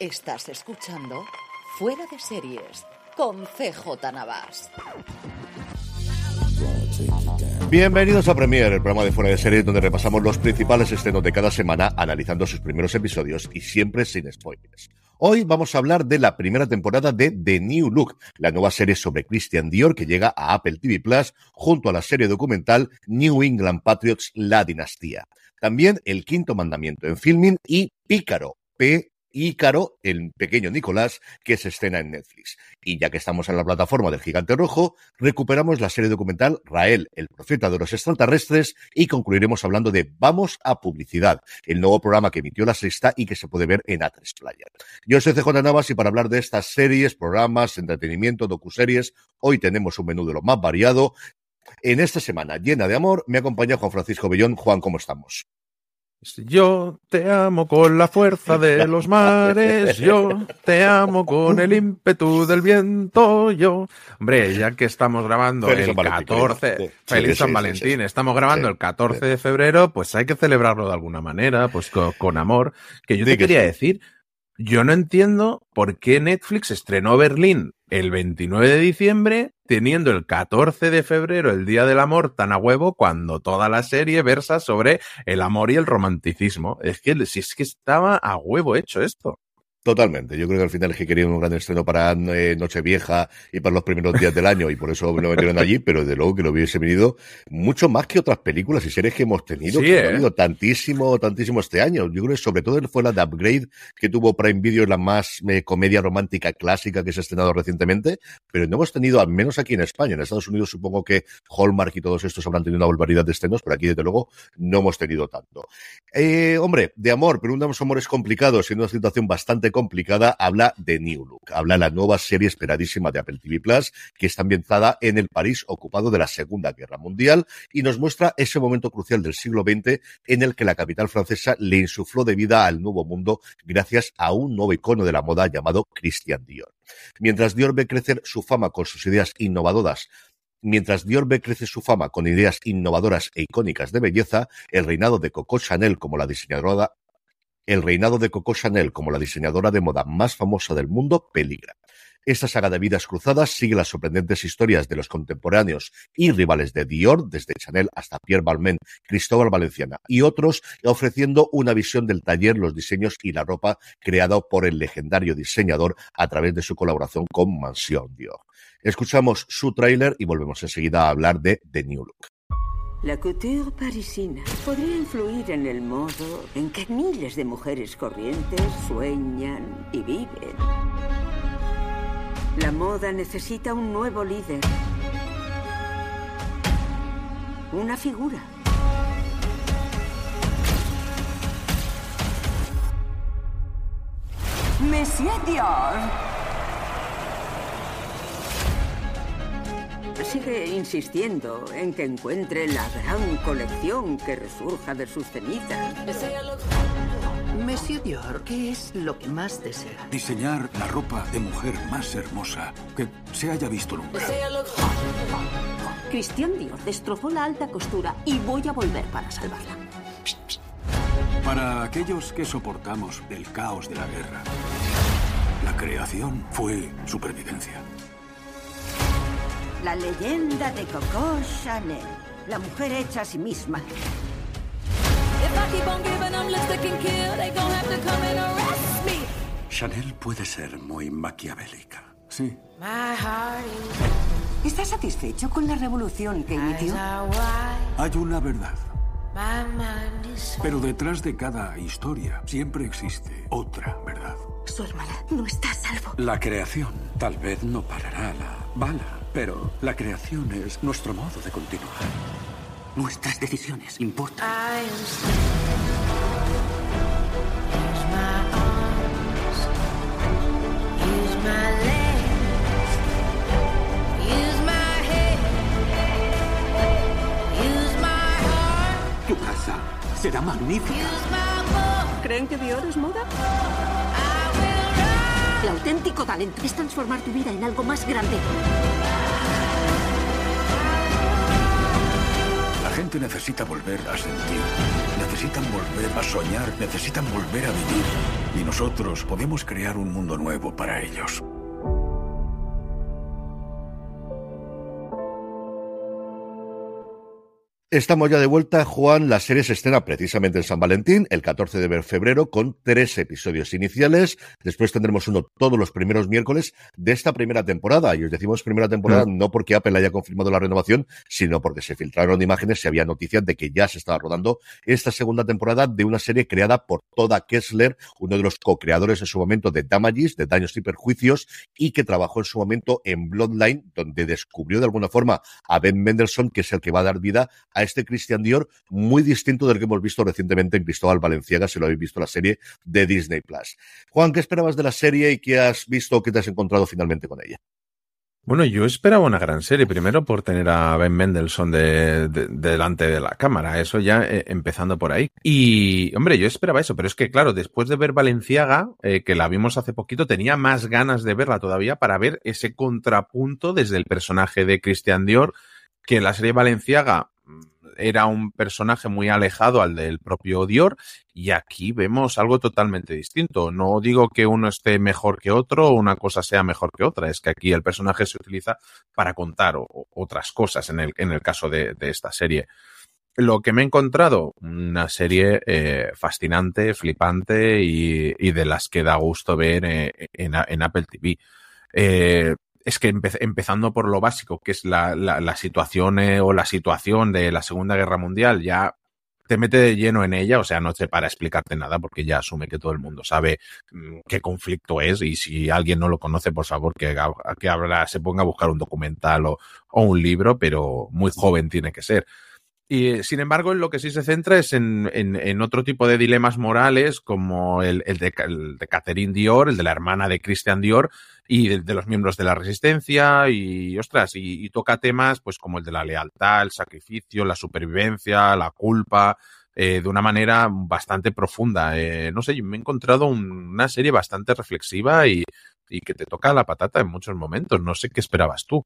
Estás escuchando Fuera de Series con CJ Navas. Bienvenidos a Premier, el programa de Fuera de Series donde repasamos los principales estrenos de cada semana, analizando sus primeros episodios y siempre sin spoilers. Hoy vamos a hablar de la primera temporada de The New Look, la nueva serie sobre Christian Dior que llega a Apple TV Plus junto a la serie documental New England Patriots La Dinastía. También El Quinto Mandamiento en filming y Pícaro, P Ícaro, el pequeño Nicolás, que se estrena en Netflix. Y ya que estamos en la plataforma del Gigante Rojo, recuperamos la serie documental Rael, el profeta de los extraterrestres, y concluiremos hablando de Vamos a Publicidad, el nuevo programa que emitió la sexta y que se puede ver en A3 Player. Yo soy CJ Navas y para hablar de estas series, programas, entretenimiento, docuseries, hoy tenemos un menú de lo más variado. En esta semana llena de amor, me acompaña Juan Francisco Bellón. Juan, ¿cómo estamos? Yo te amo con la fuerza de los mares, yo te amo con el ímpetu del viento, yo. Hombre, ya que estamos grabando el 14, feliz San Valentín, estamos grabando el 14 de febrero, pues hay que celebrarlo de alguna manera, pues con, amor. Que yo te quería decir, yo no entiendo por qué Netflix estrenó Berlín el 29 de diciembre, teniendo el 14 de febrero el Día del Amor tan a huevo, cuando toda la serie versa sobre el amor y el romanticismo. Es que si es que estaba a huevo hecho esto. Totalmente. Yo creo que al final es que querían un gran estreno para eh, Nochevieja y para los primeros días del año y por eso lo metieron allí, pero de luego que lo hubiese venido mucho más que otras películas y series que hemos tenido, que ha habido ¿eh? tantísimo, tantísimo este año. Yo creo que sobre todo fue la de Upgrade que tuvo Prime Video, la más eh, comedia romántica clásica que se ha estrenado recientemente, pero no hemos tenido, al menos aquí en España, en Estados Unidos supongo que Hallmark y todos estos habrán tenido una barbaridad de estrenos, pero aquí desde luego no hemos tenido tanto. hombre, de amor, pero un amor es complicado, siendo una situación bastante complicada, habla de New Look, habla de la nueva serie esperadísima de Apple TV Plus, que está ambientada en el París ocupado de la Segunda Guerra Mundial y nos muestra ese momento crucial del siglo XX en el que la capital francesa le insufló de vida al nuevo mundo gracias a un nuevo icono de la moda llamado Christian Dior. Mientras Dior ve crecer su fama con sus ideas innovadoras Mientras Dior ve crecer su fama con ideas innovadoras e icónicas de belleza, el reinado de Coco Chanel como la diseñadora el reinado de Coco Chanel como la diseñadora de moda más famosa del mundo peligra. Esta saga de vidas cruzadas sigue las sorprendentes historias de los contemporáneos y rivales de Dior, desde Chanel hasta Pierre Balmain, Cristóbal Valenciana y otros, ofreciendo una visión del taller, los diseños y la ropa creado por el legendario diseñador a través de su colaboración con Mansion Dior. Escuchamos su tráiler y volvemos enseguida a hablar de The New Look. La couture parisina podría influir en el modo en que miles de mujeres corrientes sueñan y viven. La moda necesita un nuevo líder. Una figura. Monsieur Dior. Sigue insistiendo en que encuentre la gran colección que resurja de sus cenizas. Monsieur Dior, ¿qué es lo que más desea? Diseñar la ropa de mujer más hermosa que se haya visto nunca. Christian Dior destrozó la alta costura y voy a volver para salvarla. Para aquellos que soportamos el caos de la guerra, la creación fue supervivencia. La leyenda de Coco Chanel. La mujer hecha a sí misma. Chanel puede ser muy maquiavélica. Sí. ¿Estás satisfecho con la revolución que emitió? Hay una verdad. Pero detrás de cada historia siempre existe otra verdad. Su hermana no está a salvo. La creación tal vez no parará la bala, pero la creación es nuestro modo de continuar. Nuestras decisiones importan. Tu casa será magnífica. ¿Creen que Dior es moda? El auténtico talento es transformar tu vida en algo más grande. Gente necesita volver a sentir. Necesitan volver a soñar. Necesitan volver a vivir. Y nosotros podemos crear un mundo nuevo para ellos. Estamos ya de vuelta, Juan. La serie se estrena precisamente en San Valentín, el 14 de febrero, con tres episodios iniciales. Después tendremos uno todos los primeros miércoles de esta primera temporada. Y os decimos primera temporada mm. no porque Apple haya confirmado la renovación, sino porque se filtraron imágenes y había noticias de que ya se estaba rodando esta segunda temporada de una serie creada por Toda Kessler, uno de los co-creadores en su momento de Damages, de Daños y Perjuicios, y que trabajó en su momento en Bloodline, donde descubrió de alguna forma a Ben Mendelssohn, que es el que va a dar vida a este Christian Dior muy distinto del que hemos visto recientemente en Cristóbal Valenciaga, si lo habéis visto la serie de Disney Plus. Juan, ¿qué esperabas de la serie y qué has visto o qué te has encontrado finalmente con ella? Bueno, yo esperaba una gran serie, primero por tener a Ben Mendelssohn de, delante de la cámara, eso ya eh, empezando por ahí. Y, hombre, yo esperaba eso, pero es que, claro, después de ver Valenciaga, eh, que la vimos hace poquito, tenía más ganas de verla todavía para ver ese contrapunto desde el personaje de Christian Dior, que la serie Valenciaga era un personaje muy alejado al del propio Dior y aquí vemos algo totalmente distinto. No digo que uno esté mejor que otro o una cosa sea mejor que otra, es que aquí el personaje se utiliza para contar otras cosas en el, en el caso de, esta serie. Lo que me he encontrado, una serie eh, fascinante, flipante y, de las que da gusto ver eh, en, en, Apple TV. Eh, es que empezando por lo básico, que es la, la, situación eh, o la situación de la Segunda Guerra Mundial, ya te mete de lleno en ella, o sea, no te para explicarte nada porque ya asume que todo el mundo sabe mm, qué conflicto es y si alguien no lo conoce, por favor, que, que se ponga a buscar un documental o, un libro, pero muy joven tiene que ser. Y sin embargo, en lo que sí se centra es en, en, otro tipo de dilemas morales, como el, el, de, el, de, Catherine Dior, el de la hermana de Christian Dior, y de, los miembros de la resistencia, y ostras, y, toca temas pues como el de la lealtad, el sacrificio, la supervivencia, la culpa, eh, de una manera bastante profunda. Eh, no sé, me he encontrado una serie bastante reflexiva y, y que te toca la patata en muchos momentos. No sé qué esperabas tú.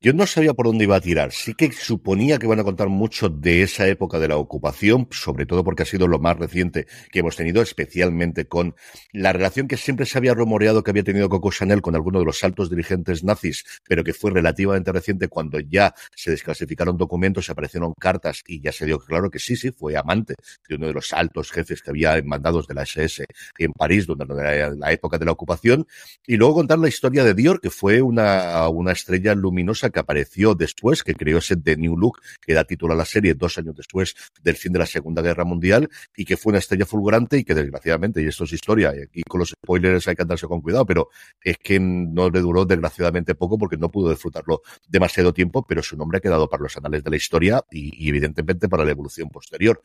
Yo no sabía por dónde iba a tirar. Sí que suponía que van a contar mucho de esa época de la ocupación, sobre todo porque ha sido lo más reciente que hemos tenido, especialmente con la relación que siempre se había rumoreado que había tenido Coco Chanel con alguno de los altos dirigentes nazis, pero que fue relativamente reciente cuando ya se desclasificaron documentos, se aparecieron cartas y ya se dio claro que sí, sí, fue amante de uno de los altos jefes que había mandados de la SS en París, donde era la época de la ocupación, y luego contar la historia de Dior, que fue una estrella luminosa que apareció después, que creó ese The New Look, que da título a la serie dos años después del fin de la Segunda Guerra Mundial, y que fue una estrella fulgurante y que desgraciadamente, y esto es historia, y aquí con los spoilers hay que andarse con cuidado, pero es que no le duró desgraciadamente poco porque no pudo disfrutarlo demasiado tiempo, pero su nombre ha quedado para los anales de la historia y, evidentemente para la evolución posterior.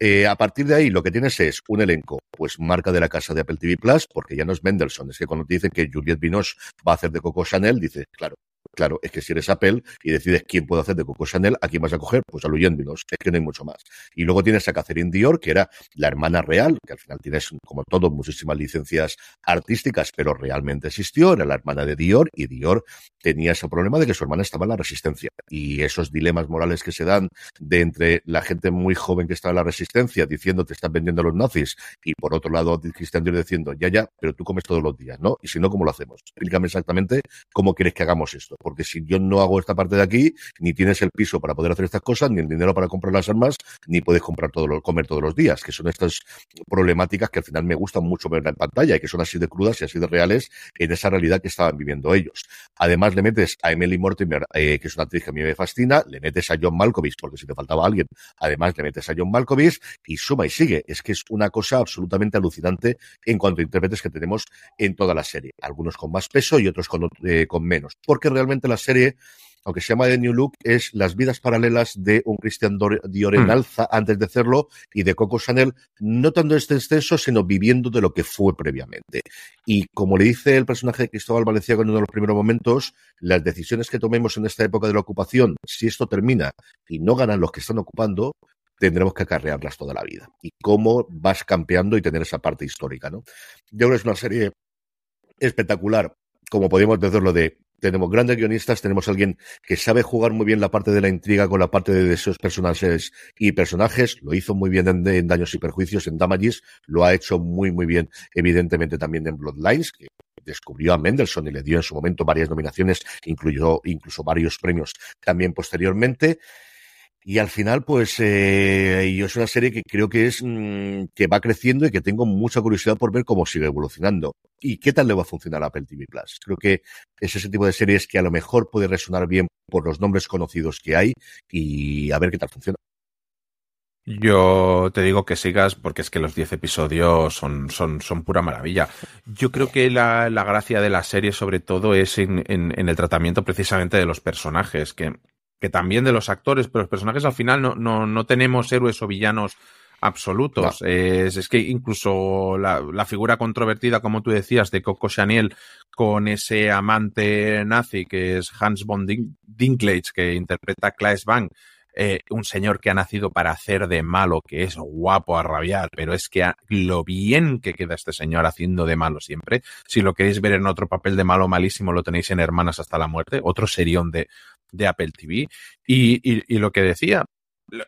Eh, a partir de ahí, lo que tienes es un elenco, pues marca de la casa de Apple TV Plus, porque ya no es Mendelssohn, es que cuando te dicen que Juliette Binoche va a hacer de Coco Chanel, dices, claro, Claro, es que si eres Apple y decides quién puede hacer de Coco Chanel, ¿a quién vas a coger? Pues a es que no hay mucho más. Y luego tienes a Catherine Dior, que era la hermana real, que al final tienes, como todo, muchísimas licencias artísticas, pero realmente existió, era la hermana de Dior, y Dior tenía ese problema de que su hermana estaba en la resistencia. Y esos dilemas morales que se dan de entre la gente muy joven que está en la resistencia diciendo te están vendiendo a los nazis, y por otro lado, Cristian Dior diciendo, ya, ya, pero tú comes todos los días, ¿no? Y si no, ¿cómo lo hacemos? Explícame exactamente cómo quieres que hagamos esto. Porque si yo no hago esta parte de aquí, ni tienes el piso para poder hacer estas cosas, ni el dinero para comprar las armas, ni puedes comprar todos los, comer todos los días, que son estas problemáticas que al final me gustan mucho ver en pantalla y que son así de crudas y así de reales en esa realidad que estaban viviendo ellos. Además, le metes a Emily Mortimer, eh, que es una actriz que a mí me fascina, le metes a John Malkovich, porque si te faltaba alguien, además le metes a John Malkovich y suma y sigue. Es que es una cosa absolutamente alucinante en cuanto a intérpretes que tenemos en toda la serie. Algunos con más peso y otros con, eh, con menos. Porque realmente la serie aunque se llama The New Look, es las vidas paralelas de un Christian Dior en mm. alza antes de hacerlo y de Coco Chanel, no tanto este extenso, sino viviendo de lo que fue previamente. Y como le dice el personaje de Cristóbal Valenciaga en uno de los primeros momentos, las decisiones que tomemos en esta época de la ocupación, si esto termina y no ganan los que están ocupando, tendremos que acarrearlas toda la vida. Y cómo vas campeando y tener esa parte histórica, ¿no? Yo creo que es una serie espectacular, como podemos decirlo de tenemos grandes guionistas, tenemos alguien que sabe jugar muy bien la parte de la intriga con la parte de deseos personajes y personajes, lo hizo muy bien en, Daños y Perjuicios, en Damages, lo ha hecho muy muy bien evidentemente también en Bloodlines, que descubrió a Mendelssohn y le dio en su momento varias nominaciones, incluyó incluso varios premios también posteriormente. Y al final, pues, eh, yo es una serie que creo que es, mm, que va creciendo y que tengo mucha curiosidad por ver cómo sigue evolucionando. ¿Y qué tal le va a funcionar Apple TV Plus? Creo que es ese tipo de series que a lo mejor puede resonar bien por los nombres conocidos que hay y a ver qué tal funciona. Yo te digo que sigas porque es que los 10 episodios son, son, son pura maravilla. Yo creo que la, la gracia de la serie sobre todo es en, en, en, el tratamiento precisamente de los personajes, que que también de los actores, pero los personajes al final no, no, no tenemos héroes o villanos absolutos. Es, es, que incluso la, la, figura controvertida, como tú decías, de Coco Chanel con ese amante nazi que es Hans von Dinklage, que interpreta a Klaes Bang, eh, un señor que ha nacido para hacer de malo, que es guapo a rabiar, pero es que lo bien que queda este señor haciendo de malo siempre. Si lo queréis ver en otro papel de malo malísimo, lo tenéis en Hermanas hasta la muerte, otro serión de, de Apple TV. Y, y, lo que decía,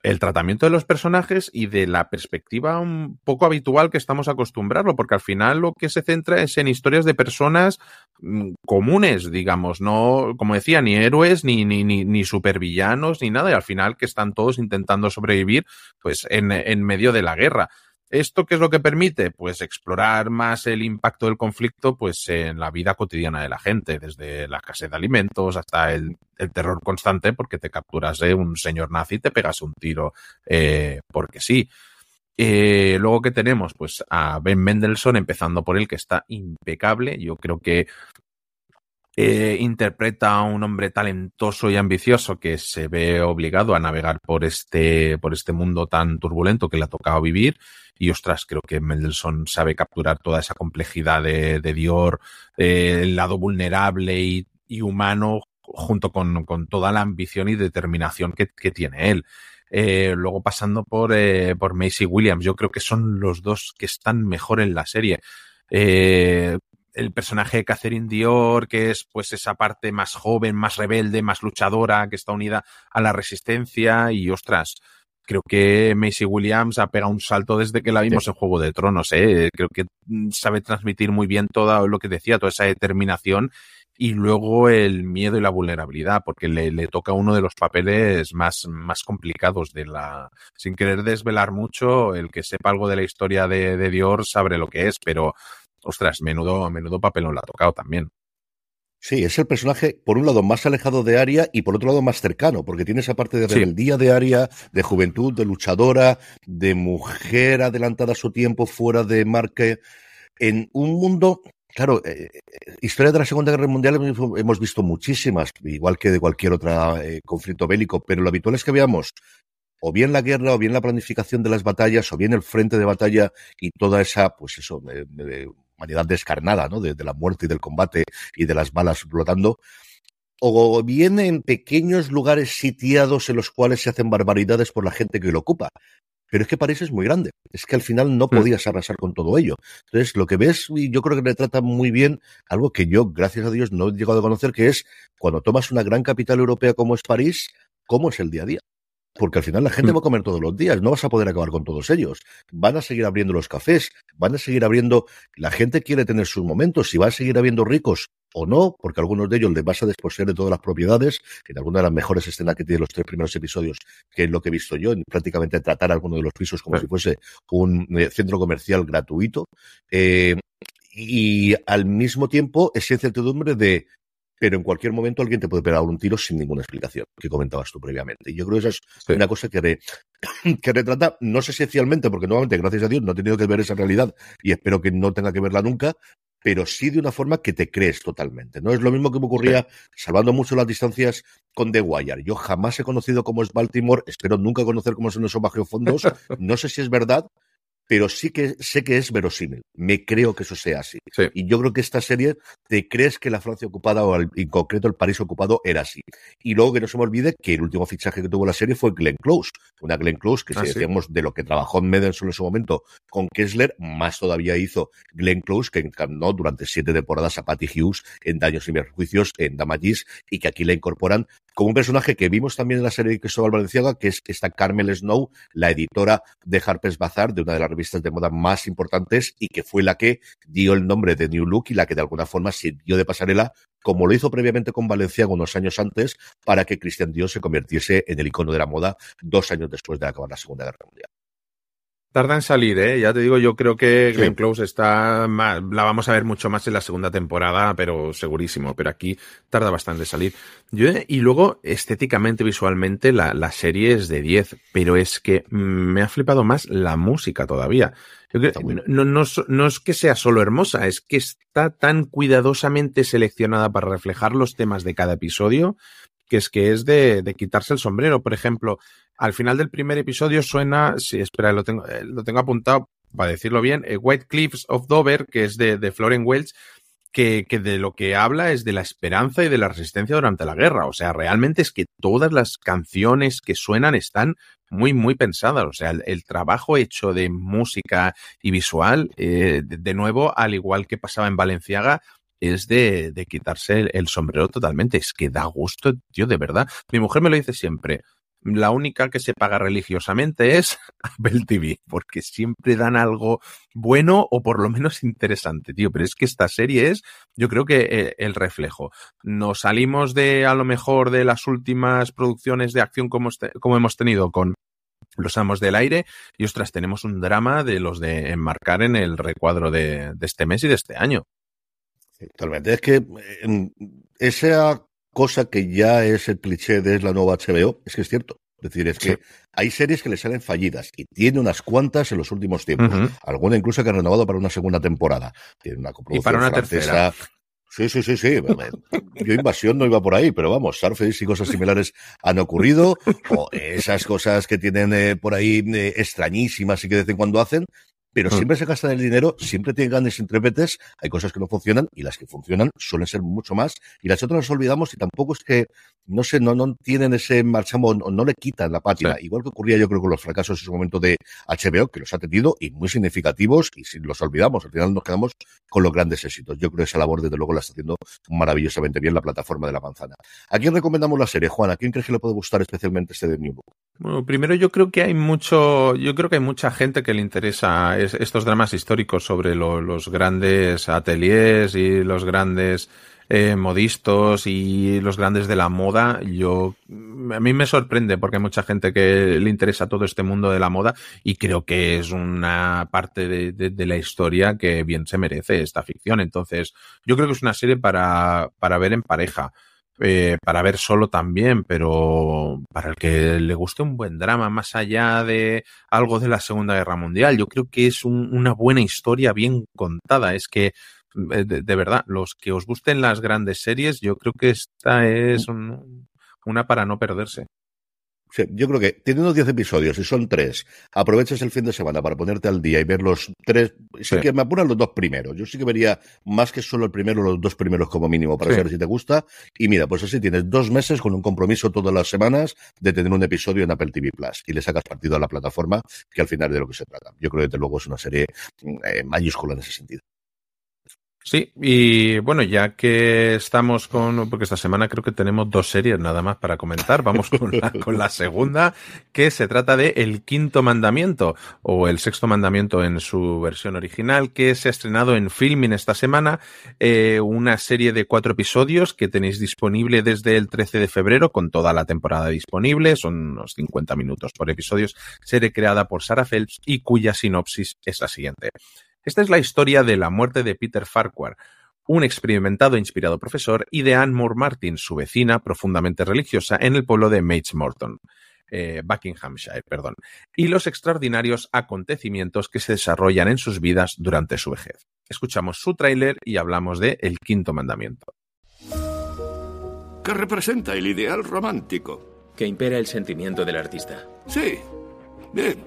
el tratamiento de los personajes y de la perspectiva un poco habitual que estamos acostumbrados, porque al final lo que se centra es en historias de personas mm, comunes, digamos, no, como decía, ni héroes, ni, ni, ni, ni supervillanos, ni nada, y al final que están todos intentando sobrevivir, pues, en, en medio de la guerra. ¿Esto qué es lo que permite? Pues explorar más el impacto del conflicto pues en la vida cotidiana de la gente, desde la escasez de alimentos hasta el, terror constante porque te capturas de un señor nazi y te pegas un tiro eh, porque sí. Eh, luego que tenemos pues a Ben Mendelssohn empezando por él que está impecable. Yo creo que eh, interpreta a un hombre talentoso y ambicioso que se ve obligado a navegar por este, por este mundo tan turbulento que le ha tocado vivir. Y ostras, creo que Mendelssohn sabe capturar toda esa complejidad de, de Dior, eh, el lado vulnerable y, y humano, junto con, con, toda la ambición y determinación que, que tiene él. Eh, luego pasando por, eh, por Macy Williams, yo creo que son los dos que están mejor en la serie. Eh, el personaje de Catherine Dior, que es pues esa parte más joven, más rebelde, más luchadora, que está unida a la resistencia y ostras, creo que Macy Williams ha pegado un salto desde que la vimos sí. en Juego de Tronos, ¿eh? creo que sabe transmitir muy bien todo lo que decía, toda esa determinación y luego el miedo y la vulnerabilidad, porque le, le, toca uno de los papeles más, más complicados de la, sin querer desvelar mucho, el que sepa algo de la historia de, de Dior sabe lo que es, pero ostras, menudo, menudo papelón la ha tocado también. Sí, es el personaje, por un lado, más alejado de Aria y por otro lado, más cercano, porque tiene esa parte de rebeldía sí. de Aria, de juventud, de luchadora, de mujer adelantada a su tiempo, fuera de Marque, en un mundo Claro, eh, historia de la Segunda Guerra Mundial hemos visto muchísimas, igual que de cualquier otro eh, conflicto bélico, pero lo habitual es que veamos o bien la guerra, o bien la planificación de las batallas, o bien el frente de batalla y toda esa, pues eso, eh, eh, humanidad descarnada, ¿no? De, de, la muerte y del combate y de las balas flotando. O bien en pequeños lugares sitiados en los cuales se hacen barbaridades por la gente que lo ocupa. Pero es que París es muy grande. Es que al final no podías arrasar con todo ello. Entonces, lo que ves, y yo creo que le trata muy bien algo que yo, gracias a Dios, no he llegado a conocer, que es cuando tomas una gran capital europea como es París, cómo es el día a día. Porque al final la gente va a comer todos los días, no vas a poder acabar con todos ellos. Van a seguir abriendo los cafés, van a seguir abriendo. La gente quiere tener sus momentos, si va a seguir habiendo ricos o no, porque algunos de ellos les vas a desposeer de todas las propiedades, que en alguna de las mejores escenas que tiene los tres primeros episodios, que es lo que he visto yo, en prácticamente tratar alguno de los pisos como si fuese un eh, centro comercial gratuito. Eh, y al mismo tiempo esa incertidumbre de pero en cualquier momento alguien te puede pegar un tiro sin ninguna explicación, que comentabas tú previamente. Y yo creo que esa es una cosa que, que retrata, no sé si esencialmente, porque nuevamente, gracias a Dios, no he tenido que ver esa realidad y espero que no tenga que verla nunca, pero sí de una forma que te crees totalmente. No es lo mismo que me ocurría, salvando mucho las distancias, con The Wire. Yo jamás he conocido cómo es Baltimore, espero nunca conocer cómo son esos bajos fondos. No sé si es verdad, pero sí que sé que es verosímil. Me creo que eso sea así. Y yo creo que esta serie te crees que la Francia ocupada o en concreto el París ocupado era así. Y luego que no se me olvide que el último fichaje que tuvo la serie fue Glenn Close. Una Glenn Close que si ah, decíamos de lo que trabajó en Medenson en su momento con Kessler, más todavía hizo Glenn Close que encarnó durante siete temporadas a Patty Hughes en Daños y Perjuicios, en Damages, y que aquí la incorporan como un personaje que vimos también en la serie de Cristóbal Valenciaga, que es esta Carmel Snow, la editora de Harper's Bazaar, de una de las revistas de moda más importantes y que fue la que dio el nombre de New Look y la que de alguna forma sirvió de pasarela, como lo hizo previamente con Valenciaga unos años antes, para que Christian Dior se convirtiese en el icono de la moda dos años después de acabar la Segunda Guerra Mundial. Tarda en salir, ¿eh? Ya te digo, yo creo que Glenn Close está. la vamos a ver mucho más en la segunda temporada, pero segurísimo. Pero aquí tarda bastante en salir. Yo, y luego, estéticamente, visualmente, la, la serie es de 10, pero es que me ha flipado más la música todavía. no, no, no es que sea solo hermosa, es que está tan cuidadosamente seleccionada para reflejar los temas de cada episodio que es que es de, de, quitarse el sombrero. Por ejemplo, al final del primer episodio suena, sí, espera, lo tengo, eh, lo tengo apuntado para decirlo bien, eh, White Cliffs of Dover, que es de, de Florence Welch, que, que, de lo que habla es de la esperanza y de la resistencia durante la guerra. O sea, realmente es que todas las canciones que suenan están muy, muy pensadas. O sea, el, trabajo hecho de música y visual, eh, de, nuevo, al igual que pasaba en Valenciaga, es de, de quitarse el, el, sombrero totalmente. Es que da gusto, tío, de verdad. Mi mujer me lo dice siempre la única que se paga religiosamente es Apple TV, porque siempre dan algo bueno o por lo menos interesante, tío. Pero es que esta serie es, yo creo que eh, el reflejo. Nos salimos de, a lo mejor, de las últimas producciones de acción como, este, como hemos tenido con los amos del aire y ostras, tenemos un drama de los de enmarcar en el recuadro de, de este mes y de este año. Totalmente. Es que eh, esa cosa que ya es el cliché de la nueva HBO, es que es cierto. Es decir, es que hay series que le salen fallidas y tiene unas cuantas en los últimos tiempos. Alguna incluso que han renovado para una segunda temporada. Tiene una y para una tercera. Sí, sí, sí, sí. Yo invasión no iba por ahí, pero vamos, Surface y cosas similares han ocurrido. O esas cosas que tienen eh, por ahí eh, extrañísimas y que de vez en cuando hacen pero mm. siempre se gastan el dinero, siempre tienen grandes intérpretes, hay cosas que no funcionan y las que funcionan suelen ser mucho más y las otras nos olvidamos y tampoco es que, no sé, no, no tienen ese marchamo, no, no le quitan la pátina, igual que ocurría yo creo con los fracasos en su momento de HBO, que los ha tenido y muy significativos y si los olvidamos, al final nos quedamos con los grandes éxitos. Yo creo que esa labor desde luego la está haciendo maravillosamente bien la plataforma de la manzana. ¿A quién recomendamos la serie, Juan? ¿A quién crees que le puede gustar especialmente este de New Book? Bueno, primero yo creo que hay mucho, yo creo que hay mucha gente que le interesa estos dramas históricos sobre los grandes ateliers y los grandes eh, modistos y los grandes de la moda. Yo, a mí me sorprende porque hay mucha gente que le interesa todo este mundo de la moda y creo que es una parte de, de la historia que bien se merece esta ficción. Entonces, yo creo que es una serie para, para ver en pareja. Eh, para ver solo también, pero para el que le guste un buen drama, más allá de algo de la Segunda Guerra Mundial, yo creo que es un, una buena historia bien contada. Es que, eh, de, de, verdad, los que os gusten las grandes series, yo creo que esta es un, una para no perderse yo creo que unos 10 episodios y son tres. Aproveches el fin de semana para ponerte al día y ver los tres. Sí, que me apuran los dos primeros. Yo sí que vería más que solo el primero, los dos primeros como mínimo para saber si te gusta. Y mira, pues así tienes dos meses con un compromiso todas las semanas de tener un episodio en Apple TV Plus y le sacas partido a la plataforma, que al final de lo que se trata. Yo creo que desde luego es una serie eh, mayúscula en ese sentido. Sí, y bueno, ya que estamos con, porque esta semana creo que tenemos dos series nada más para comentar, vamos con la, con la segunda, que se trata de El Quinto Mandamiento, o El Sexto Mandamiento en su versión original, que se ha estrenado en Filming esta semana, eh, una serie de cuatro episodios que tenéis disponible desde el 13 de febrero, con toda la temporada disponible, son unos 50 minutos por episodios, serie creada por Sarah Phelps y cuya sinopsis es la siguiente. Esta es la historia de la muerte de Peter Farquhar, un experimentado e inspirado profesor, y de Anne Moore Martin, su vecina profundamente religiosa, en el pueblo de Mates Morton. Eh, Buckinghamshire, perdón, y los extraordinarios acontecimientos que se desarrollan en sus vidas durante su vejez. Escuchamos su tráiler y hablamos de El Quinto Mandamiento. ¿Qué representa el ideal romántico? Que impera el sentimiento del artista. Sí. Bien.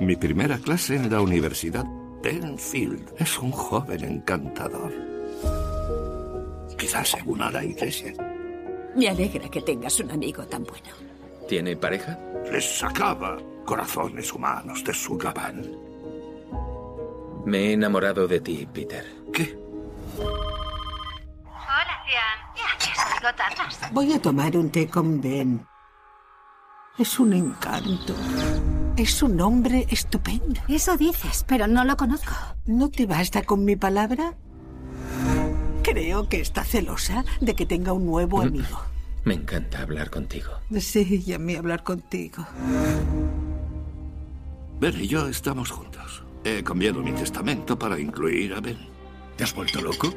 Mi primera clase en la universidad Tenfield es un joven encantador. Quizás se una a la iglesia. Me alegra que tengas un amigo tan bueno. ¿Tiene pareja? Les sacaba corazones humanos de su gabán. Me he enamorado de ti, Peter. ¿Qué? Hola, Cian. ¿Qué haces, tardas? Voy a tomar un té con Ben. Es un encanto. Es un hombre estupendo. Eso dices, pero no lo conozco. ¿No te basta con mi palabra? Creo que está celosa de que tenga un nuevo mm. amigo. Me encanta hablar contigo. Sí, y a mí hablar contigo. Ben y yo estamos juntos. He cambiado mi testamento para incluir a Ben. ¿Te has vuelto loco?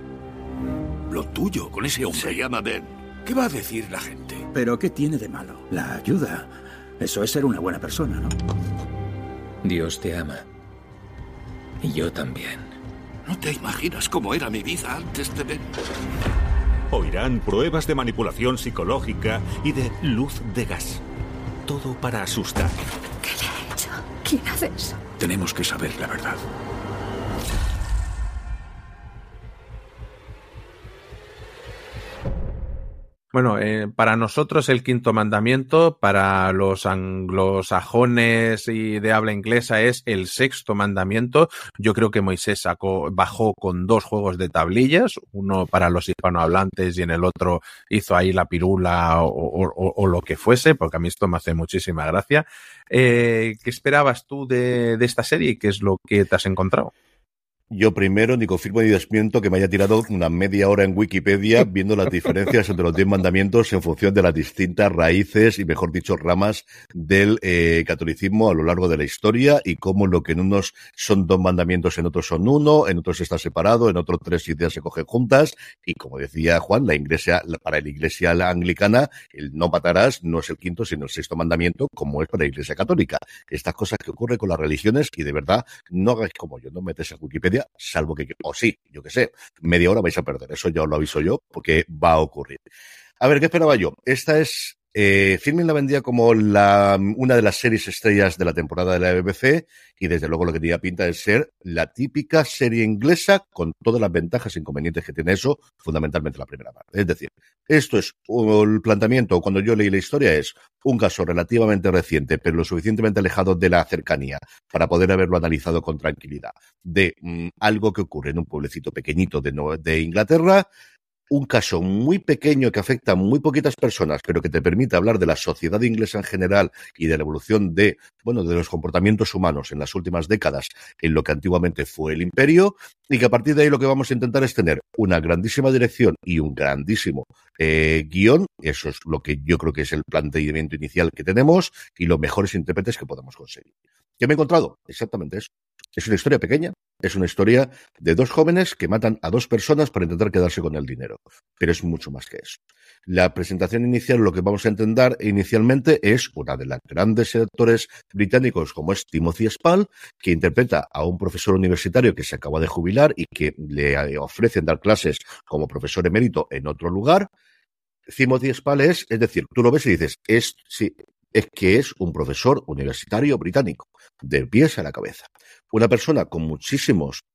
Lo tuyo con ese hombre. Se llama Ben. ¿Qué va a decir la gente? ¿Pero qué tiene de malo? La ayuda. Eso es ser una buena persona, ¿no? Dios te ama. Y yo también. No te imaginas cómo era mi vida antes de ver. Oirán pruebas de manipulación psicológica y de luz de gas. Todo para asustar. ¿Qué le ha hecho? ¿Quién hace eso? Tenemos que saber la verdad. Bueno, eh, para nosotros el quinto mandamiento, para los anglosajones y de habla inglesa es el sexto mandamiento. Yo creo que Moisés sacó, bajó con dos juegos de tablillas, uno para los hispanohablantes y en el otro hizo ahí la pirula o, lo que fuese, porque a mí esto me hace muchísima gracia. Eh, ¿Qué esperabas tú de, de esta serie y qué es lo que te has encontrado? Yo primero ni confirmo ni desmiento que me haya tirado una media hora en Wikipedia viendo las diferencias entre los diez mandamientos en función de las distintas raíces y, mejor dicho, ramas del eh, catolicismo a lo largo de la historia y cómo lo que en unos son dos mandamientos, en otros son uno, en otros está separado, en otros tres ideas se cogen juntas y, como decía Juan, la iglesia, para la iglesia anglicana, el no matarás no es el quinto, sino el sexto mandamiento, como es para la iglesia católica. Estas cosas que ocurren con las religiones y de verdad no hagáis como yo, no metes en Wikipedia salvo que, o sí, yo que sé, media hora vais a perder. Eso ya os lo aviso yo, porque va a ocurrir. A ver, ¿qué esperaba yo? Esta es eh, Filming la vendía como la, una de las series estrellas de la temporada de la BBC y desde luego lo que tenía pinta de ser la típica serie inglesa con todas las ventajas e inconvenientes que tiene eso, fundamentalmente la primera parte. Es decir, esto es el planteamiento, cuando yo leí la historia, es un caso relativamente reciente, pero lo suficientemente alejado de la cercanía para poder haberlo analizado con tranquilidad, de mm, algo que ocurre en un pueblecito pequeñito de, de Inglaterra, un caso muy pequeño que afecta a muy poquitas personas, pero que te permite hablar de la sociedad inglesa en general y de la evolución de, bueno, de los comportamientos humanos en las últimas décadas en lo que antiguamente fue el imperio, y que a partir de ahí lo que vamos a intentar es tener una grandísima dirección y un grandísimo eh, guion. Eso es lo que yo creo que es el planteamiento inicial que tenemos y los mejores intérpretes que podemos conseguir. ¿Qué me he encontrado? Exactamente eso. Es una historia pequeña, es una historia de dos jóvenes que matan a dos personas para intentar quedarse con el dinero, pero es mucho más que eso. La presentación inicial, lo que vamos a entender inicialmente es una de las grandes actores británicos como es Timothy Spall, que interpreta a un profesor universitario que se acaba de jubilar y que le ofrecen dar clases como profesor emérito en otro lugar. Timothy Spall es, es decir, tú lo ves y dices, es, sí, es que es un profesor universitario británico, de pies a la cabeza. Una persona con muchísimos,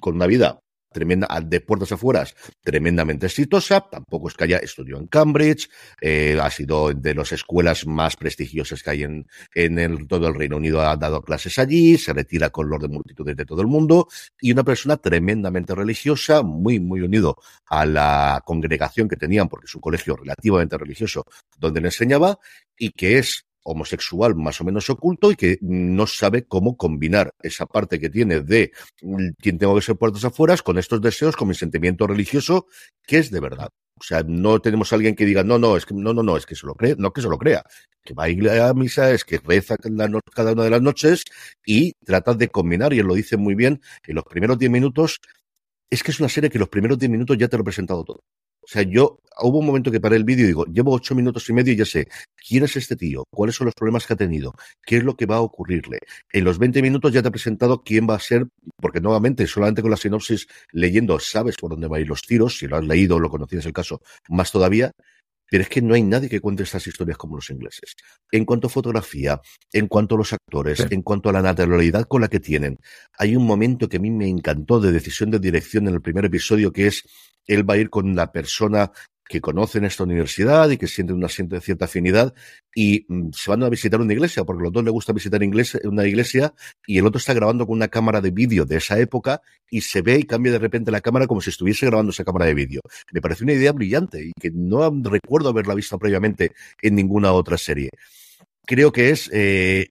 con una vida tremenda, de puertas afuera, tremendamente exitosa. Tampoco es que haya estudiado en Cambridge, eh, ha sido de las escuelas más prestigiosas que hay en, en todo el Reino Unido, ha dado clases allí, se retira con los de multitudes de todo el mundo y una persona tremendamente religiosa, muy, muy unido a la congregación que tenían, porque es un colegio relativamente religioso donde le enseñaba y que es homosexual más o menos oculto y que no sabe cómo combinar esa parte que tiene de mm, quien tengo que ser puertas afuera con estos deseos, con mi sentimiento religioso, que es de verdad. O sea, no tenemos a alguien que diga, no, no, es que no, no, no, es que se lo cree, no que se lo crea, que va a ir a misa, es que reza cada una de las noches y trata de combinar, y él lo dice muy bien, en los primeros diez minutos, es que es una serie que los primeros diez minutos ya te lo he presentado todo. O sea, yo hubo un momento que paré el vídeo y digo, llevo ocho minutos y medio y ya sé quién es este tío, cuáles son los problemas que ha tenido, qué es lo que va a ocurrirle. En los 20 minutos ya te he presentado quién va a ser, porque nuevamente, solamente con la sinopsis leyendo sabes por dónde van a ir los tiros, si lo has leído o lo conocías el caso, más todavía. Pero es que no hay nadie que cuente estas historias como los ingleses. En cuanto a fotografía, en cuanto a los actores, en cuanto a la naturalidad con la que tienen, hay un momento que a mí me encantó de decisión de dirección en el primer episodio que es él va a ir con la persona que conoce en esta universidad y que siente una cierta afinidad y mm, se van a visitar una iglesia, porque a los dos les gusta visitar una iglesia y el otro está grabando con una cámara de vídeo de esa época y se ve y cambia de repente la cámara como si estuviese grabando esa cámara de vídeo. Me parece una idea brillante y que no recuerdo haberla visto previamente en ninguna otra serie. Creo que es eh,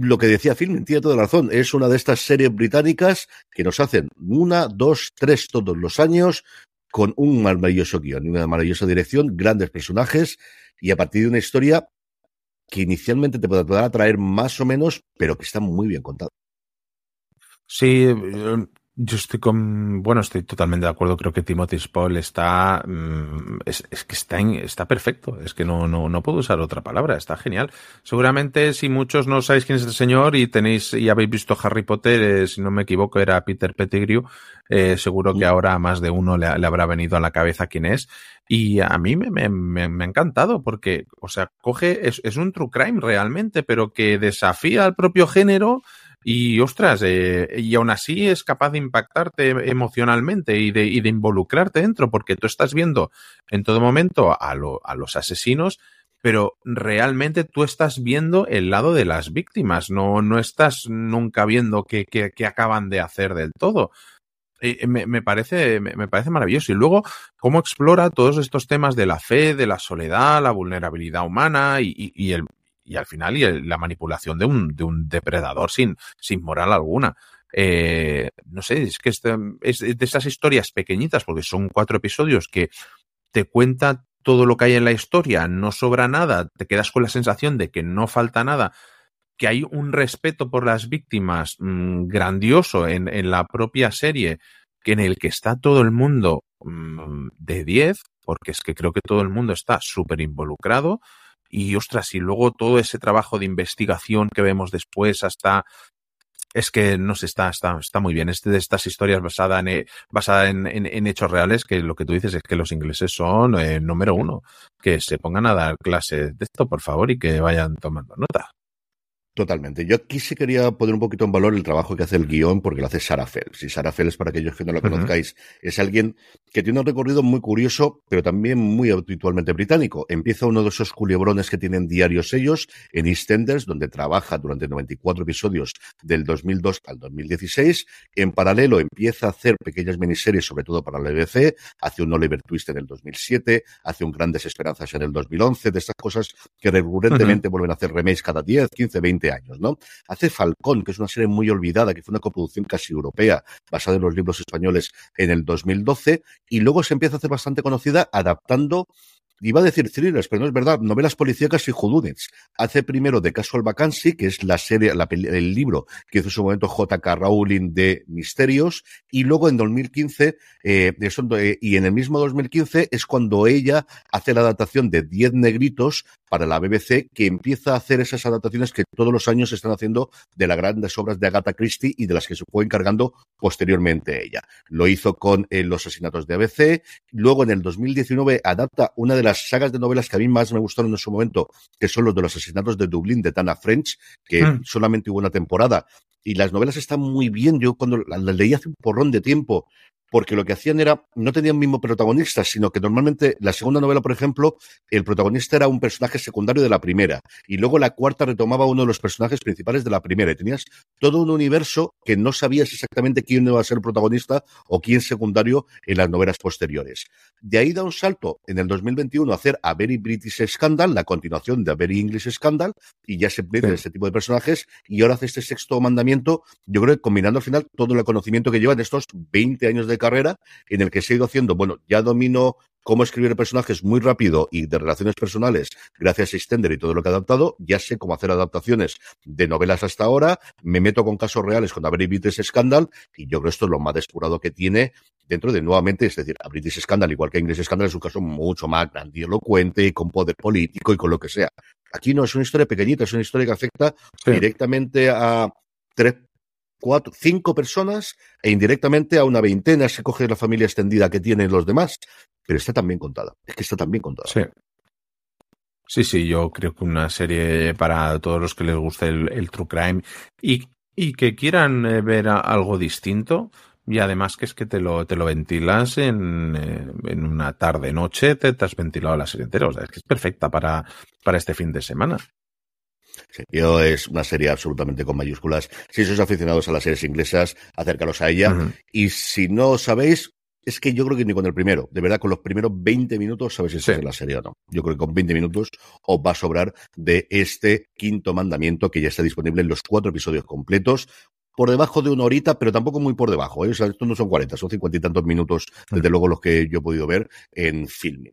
lo que decía Film, tiene toda la razón. Es una de estas series británicas que nos hacen una, dos, tres todos los años con un maravilloso guion una maravillosa dirección, grandes personajes y a partir de una historia que inicialmente te podrá atraer más o menos, pero que está muy bien contada. Sí, eh, yo estoy con, bueno, estoy totalmente de acuerdo. Creo que Timothy Spall está, mm, es, que está, está perfecto. Es que no, no, no puedo usar otra palabra. Está genial. Seguramente si muchos no sabéis quién es este señor y tenéis y habéis visto Harry Potter, eh, si no me equivoco era Peter Pettigrew, eh, seguro que ahora a más de uno le, habrá venido a la cabeza quién es. Y a mí me, me, me, ha encantado porque, o sea, coge, es, es un true crime realmente, pero que desafía al propio género y ostras, eh, y aún así es capaz de impactarte emocionalmente y de, y de involucrarte dentro, porque tú estás viendo en todo momento a, a los asesinos, pero realmente tú estás viendo el lado de las víctimas, no, no estás nunca viendo qué, acaban de hacer del todo. Eh, me, me, parece, me, parece maravilloso. Y luego, cómo explora todos estos temas de la fe, de la soledad, la vulnerabilidad humana y, y, el, y al final y la manipulación de un, de un depredador sin, sin moral alguna. Eh, no sé, es que este, es de esas historias pequeñitas, porque son cuatro episodios que te cuenta todo lo que hay en la historia, no sobra nada, te quedas con la sensación de que no falta nada, que hay un respeto por las víctimas mmm, grandioso en, en, la propia serie, que en el que está todo el mundo mmm, de 10, porque es que creo que todo el mundo está súper involucrado. Y ostras, y luego todo ese trabajo de investigación que vemos después hasta es que no sé, está, está, está muy bien. Este de estas historias basadas en, basada en, en, en, hechos reales, que lo que tú dices es que los ingleses son eh, número uno. Que se pongan a dar clases de esto, por favor, y que vayan tomando nota. Totalmente. Yo aquí sí quería poner un poquito en valor el trabajo que hace el guion, porque lo hace Sarah Phelps. Y Sarah Phelps, para aquellos que no la conozcáis, uh -huh. es alguien que tiene un recorrido muy curioso, pero también muy habitualmente británico. Empieza uno de esos culebrones que tienen diarios ellos en EastEnders, donde trabaja durante 94 episodios del 2002 al 2016. En paralelo empieza a hacer pequeñas miniseries, sobre todo para la BBC. Hace un Oliver Twist en el 2007, hace un Grandes Esperanzas en el 2011, de estas cosas que recurrentemente uh -huh. vuelven a hacer remakes cada 10, 15, 20 años, ¿no? Hace Falcón, que es una serie muy olvidada, que fue una coproducción casi europea, basada en los libros españoles en el 2012, y luego se empieza a hacer bastante conocida adaptando iba a decir thrillers, pero no es verdad, novelas policíacas y judúnets. Hace primero The Casual Vacancy, que es la serie, la, el libro que hizo en su momento J.K. Rowling de misterios, y luego en 2015, eh, eh, y en el mismo 2015 es cuando ella hace la adaptación de Diez Negritos para la BBC, que empieza a hacer esas adaptaciones que todos los años están haciendo de las grandes obras de Agatha Christie y de las que se fue encargando posteriormente ella. Lo hizo con eh, Los asesinatos de ABC, luego en el 2019 adapta una de las sagas de novelas que a mí más me gustaron en su momento, que son los de los asesinatos de Dublín de Tana French, que mm. solamente hubo una temporada. Y las novelas están muy bien. Yo cuando las leí hace un porrón de tiempo, porque lo que hacían era, no tenían mismo protagonista, sino que normalmente la segunda novela, por ejemplo, el protagonista era un personaje secundario de la primera, y luego la cuarta retomaba uno de los personajes principales de la primera, y tenías todo un universo que no sabías exactamente quién iba a ser el protagonista o quién secundario en las novelas posteriores. De ahí da un salto en el 2021 a hacer A Very British Scandal, la continuación de A Very English Scandal, y ya se empieza ese tipo de personajes, y ahora hace este sexto mandamiento, yo creo que combinando al final todo el conocimiento que lleva en estos 20 años de carrera en el que se ha ido haciendo, bueno, ya domino cómo escribir personajes muy rápido y de relaciones personales gracias a Extender y todo lo que ha adaptado. Ya sé cómo hacer adaptaciones de novelas hasta ahora. Me meto con casos reales con A British Scandal y yo creo que esto es lo más despurado que tiene dentro de nuevamente, es decir, A British Scandal, igual que English Scandal, es un caso mucho más grandilocuente y con poder político y con lo que sea. Aquí no es una historia pequeñita, es una historia que afecta directamente a tres cuatro, cinco personas e indirectamente a una veintena se coge la familia extendida que tienen los demás, pero está también contada. Es que está también contada. Sí. Sí, sí, yo creo que una serie para todos los que les guste el, true crime y, y que quieran eh, ver algo distinto, y además que es que te lo, te lo ventilas en, eh, en una tarde, noche, te, has ventilado la serie entera. O sea, es que es perfecta para, para este fin de semana. Yo es una serie absolutamente con mayúsculas. Si sois aficionados a las series inglesas, acércalos a ella. Y si no sabéis, es que yo creo que ni con el primero, de verdad, con los primeros 20 minutos sabéis si es la serie o no. Yo creo que con 20 minutos os va a sobrar de este quinto mandamiento que ya está disponible en los cuatro episodios completos. Por debajo de una horita, pero tampoco muy por debajo. ¿eh? O sea, estos no son 40, son 50 y tantos minutos, desde luego los que yo he podido ver en filming.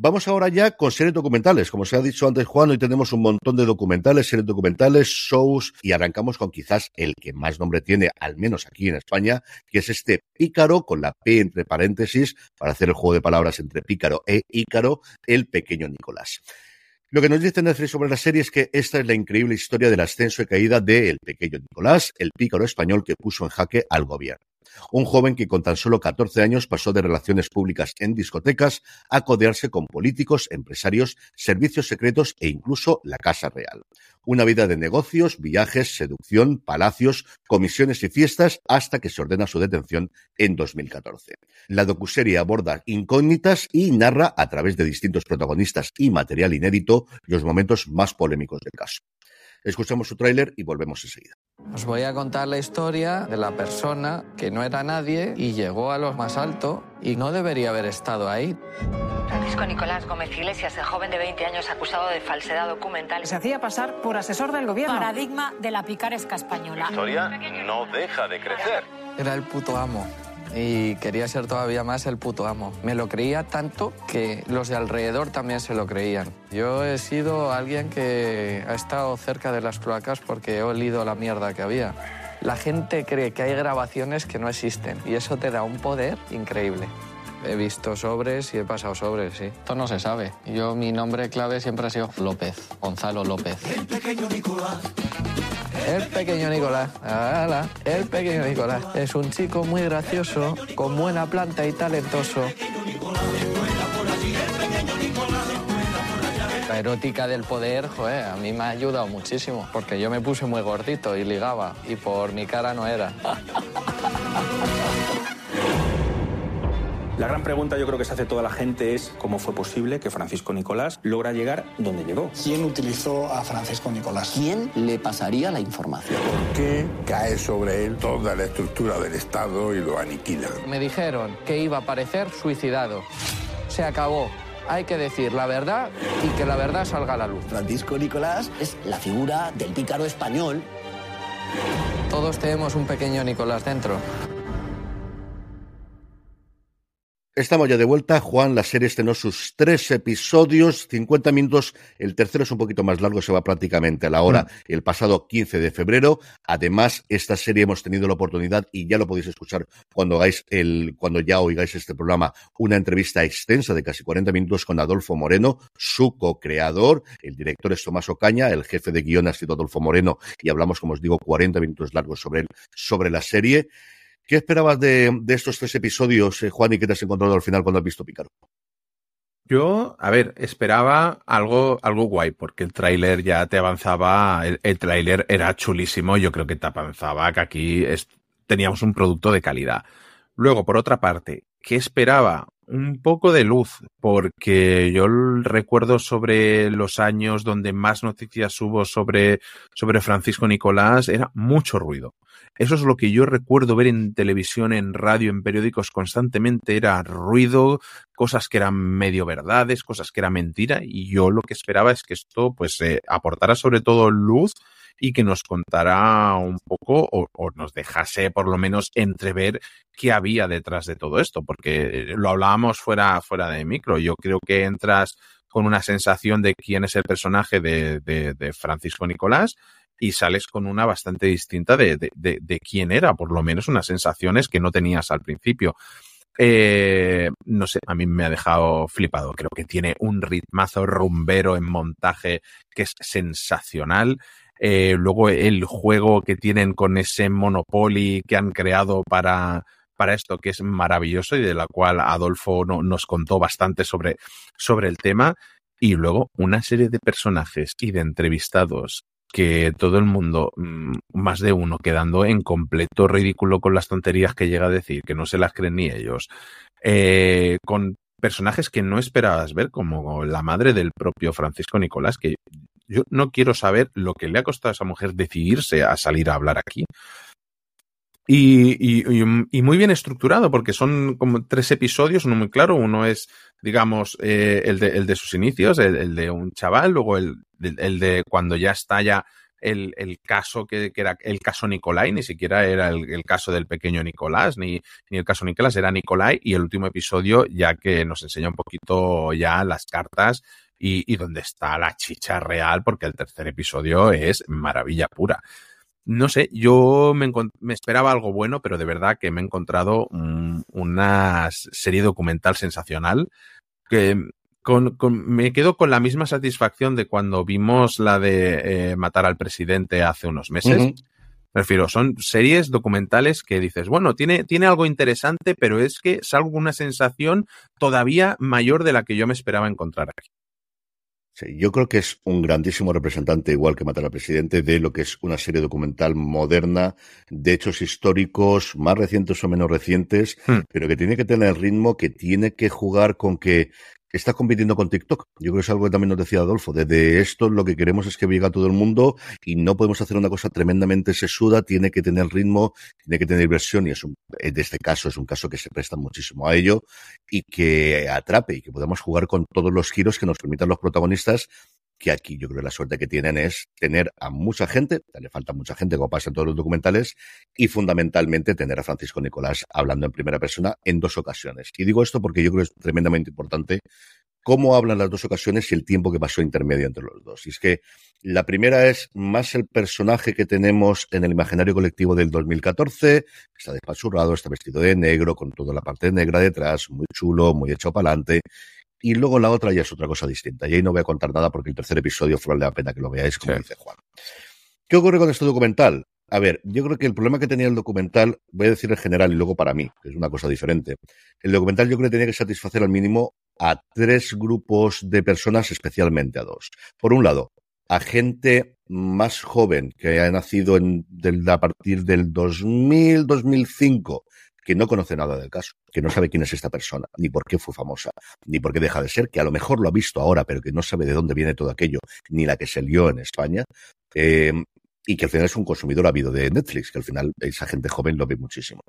Vamos ahora ya con series documentales. Como se ha dicho antes, Juan, hoy tenemos un montón de documentales, series documentales, shows, y arrancamos con quizás el que más nombre tiene, al menos aquí en España, que es este Pícaro, con la P entre paréntesis, para hacer el juego de palabras entre Pícaro e Ícaro, el pequeño Nicolás. Lo que nos dice Netflix sobre la serie es que esta es la increíble historia del ascenso y caída de El pequeño Nicolás, el pícaro español que puso en jaque al gobierno. Un joven que con tan solo 14 años pasó de relaciones públicas en discotecas a codearse con políticos, empresarios, servicios secretos e incluso la Casa Real. Una vida de negocios, viajes, seducción, palacios, comisiones y fiestas hasta que se ordena su detención en 2014. La docuserie aborda incógnitas y narra a través de distintos protagonistas y material inédito los momentos más polémicos del caso. Escuchamos su tráiler y volvemos enseguida. Os voy a contar la historia de la persona que no era nadie y llegó a lo más alto y no debería haber estado ahí. Francisco Nicolás Gómez Iglesias, el joven de 20 años acusado de falsedad documental. Se hacía pasar por asesor del gobierno. Paradigma de la picaresca española. La historia no deja de crecer. Era el puto amo y quería ser todavía más el puto amo. Me lo creía tanto que los de alrededor también se lo creían. Yo he sido alguien que ha estado cerca de las cloacas porque he olido la mierda que había. La gente cree que hay grabaciones que no existen y eso te da un poder increíble. He visto sobres y he pasado sobres, sí. Esto no se sabe. Yo, mi nombre clave siempre ha sido López, Gonzalo López. El pequeño Nicolás. El pequeño Nicolás. el pequeño Nicolás. Es un chico muy gracioso, con buena planta y talentoso. La erótica del poder, joder, a mí me ha ayudado muchísimo, porque yo me puse muy gordito y ligaba, y por mi cara no era. La gran pregunta yo creo que se hace toda la gente es cómo fue posible que Francisco Nicolás logra llegar donde llegó. ¿Quién utilizó a Francisco Nicolás? ¿Quién le pasaría la información? ¿Por qué cae sobre él toda la estructura del Estado y lo aniquila? Me dijeron que iba a aparecer suicidado. Se acabó. hay que decir la verdad y que la verdad salga a la luz. Francisco Nicolás es la figura del pícaro español. Todos tenemos un pequeño Nicolás dentro. Estamos ya de vuelta. Juan, la serie estrenó sus tres episodios, 50 minutos. El tercero es un poquito más largo, se va prácticamente a la hora, mm. el pasado 15 de febrero. Además, esta serie hemos tenido la oportunidad, y ya lo podéis escuchar cuando hagáis el, cuando ya oigáis este programa, una entrevista extensa de casi 40 minutos con Adolfo Moreno, su co-creador. El director es Tomás Ocaña, el jefe de guion ha sido Adolfo Moreno, y hablamos, como os digo, 40 minutos largos sobre él, sobre la serie. ¿Qué esperabas de, estos tres episodios, eh, Juan, y qué te has encontrado al final cuando has visto Pícaro? Yo, a ver, esperaba algo, algo guay, porque el tráiler ya te avanzaba, el, tráiler era chulísimo, yo creo que te avanzaba que aquí teníamos un producto de calidad. Luego, por otra parte, ¿qué esperaba? Un poco de luz, porque yo recuerdo sobre los años donde más noticias hubo sobre, sobre Francisco Nicolás, era mucho ruido. Eso es lo que yo recuerdo ver en televisión, en radio, en periódicos constantemente. Era ruido, cosas que eran medio verdades, cosas que eran mentira. Y yo lo que esperaba es que esto pues eh, aportara sobre todo luz y que nos contara un poco o, nos dejase por lo menos entrever qué había detrás de todo esto, porque lo hablábamos fuera, fuera de micro. Yo creo que entras con una sensación de quién es el personaje de, de Francisco Nicolás y sales con una bastante distinta de, de, de, quién era, por lo menos unas sensaciones que no tenías al principio. Eh, no sé, a mí me ha dejado flipado. Creo que tiene un ritmazo rumbero en montaje que es sensacional. Eh, luego el juego que tienen con ese Monopoly que han creado para, para esto, que es maravilloso y de la cual Adolfo no, nos contó bastante sobre, sobre el tema. Y luego una serie de personajes y de entrevistados que todo el mundo, mm, más de uno, quedando en completo ridículo con las tonterías que llega a decir, que no se las creen ni ellos, eh, con personajes que no esperabas ver, como la madre del propio Francisco Nicolás, que yo no quiero saber lo que le ha costado a esa mujer decidirse a salir a hablar aquí. Y, y, y, muy bien estructurado, porque son como tres episodios, uno muy claro, uno es, digamos, eh, el, de, el de sus inicios, el, de un chaval, luego el, de cuando ya está ya el, el caso que, que, era el caso Nicolai, ni siquiera era el, caso del pequeño Nicolás, ni, ni el caso Nicolás, era Nicolai, y el último episodio ya que nos enseña un poquito ya las cartas y, y donde está la chicha real, porque el tercer episodio es maravilla pura. No sé, yo me, esperaba algo bueno, pero de verdad que me he encontrado una serie documental sensacional que con, me quedo con la misma satisfacción de cuando vimos la de eh, matar al presidente hace unos meses. Prefiero, son series documentales que dices, bueno, tiene, tiene algo interesante, pero es que salgo una sensación todavía mayor de la que yo me esperaba encontrar aquí yo creo que es un grandísimo representante, igual que Matar al Presidente, de lo que es una serie documental moderna, de hechos históricos, más recientes o menos recientes, hmm. pero que tiene que tener el ritmo, que tiene que jugar con que está compitiendo con TikTok. Yo creo que es algo que también nos decía Adolfo. Desde esto lo que queremos es que viva todo el mundo y no podemos hacer una cosa tremendamente sesuda, tiene que tener ritmo, tiene que tener diversión y es un, en este caso es un caso que se presta muchísimo a ello y que atrape y que podamos jugar con todos los giros que nos permitan los protagonistas que aquí yo creo que la suerte que tienen es tener a mucha gente, le falta mucha gente como pasa en todos los documentales, y fundamentalmente tener a Francisco Nicolás hablando en primera persona en dos ocasiones. Y digo esto porque yo creo que es tremendamente importante cómo hablan las dos ocasiones y el tiempo que pasó intermedio entre los dos. Y es que la primera es más el personaje que tenemos en el imaginario colectivo del 2014, está despachurrado, está vestido de negro, con toda la parte negra detrás, muy chulo, muy hecho para adelante. Y luego la otra ya es otra cosa distinta. Y ahí no voy a contar nada porque el tercer episodio vale la pena que lo veáis, como dice Juan. ¿Qué ocurre con este documental? A ver, yo creo que el problema que tenía el documental, voy a decir en general y luego para mí, que es una cosa diferente. El documental yo creo que tenía que satisfacer al mínimo a tres grupos de personas, especialmente a dos. Por un lado, a gente más joven que ha nacido en, a partir del 2000, 2005 que no conoce nada del caso, que no sabe quién es esta persona, ni por qué fue famosa, ni por qué deja de ser, que a lo mejor lo ha visto ahora, pero que no sabe de dónde viene todo aquello, ni la que se lió en España, eh, y que al final es un consumidor habido de Netflix, que al final esa gente joven lo ve muchísimo.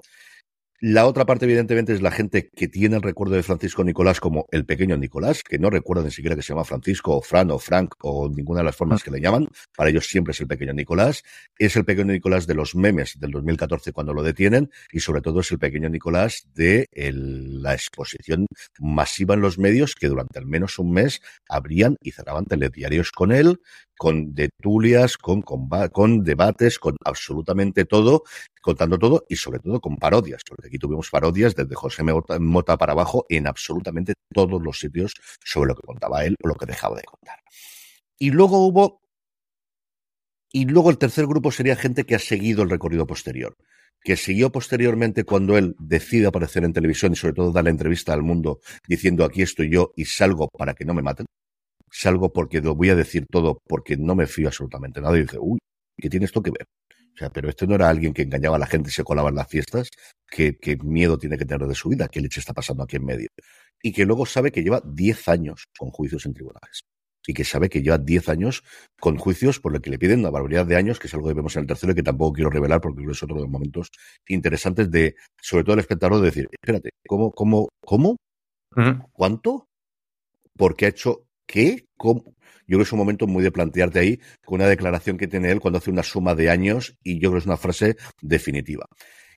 La otra parte, evidentemente, es la gente que tiene el recuerdo de Francisco Nicolás como el pequeño Nicolás, que no recuerda ni siquiera que se llama Francisco o Fran o Frank o ninguna de las formas que le llaman. Para ellos siempre es el pequeño Nicolás. Es el pequeño Nicolás de los memes del 2014 cuando lo detienen y sobre todo es el pequeño Nicolás de la exposición masiva en los medios que durante al menos un mes abrían y cerraban telediarios con él, con detulias, con, con, debates, con absolutamente todo, contando todo y sobre todo con parodias, porque aquí tuvimos parodias desde José Mota para abajo en absolutamente todos los sitios sobre lo que contaba él o lo que dejaba de contar. Y luego hubo y luego el tercer grupo sería gente que ha seguido el recorrido posterior, que siguió posteriormente cuando él decide aparecer en televisión y sobre todo dar la entrevista al mundo diciendo aquí estoy yo y salgo para que no me maten salgo porque lo voy a decir todo, porque no me fío absolutamente nada. Y dice, uy, ¿qué tiene esto que ver? O sea, pero este no era alguien que engañaba a la gente y se colaba en las fiestas. ¿Qué, qué miedo tiene que tener de su vida? ¿Qué leche está pasando aquí en medio? Y que luego sabe que lleva 10 años con juicios en tribunales. Y que sabe que lleva 10 años con juicios por lo que le piden una barbaridad de años, que es algo que vemos en el tercero y que tampoco quiero revelar porque es otro de los momentos interesantes de, sobre todo el espectador, de decir, espérate, ¿cómo, cómo, cómo? ¿Cuánto? Porque ha hecho ¿qué? ¿Cómo? Yo creo que es un momento muy de plantearte ahí con una declaración que tiene él cuando hace una suma de años y yo creo que es una frase definitiva.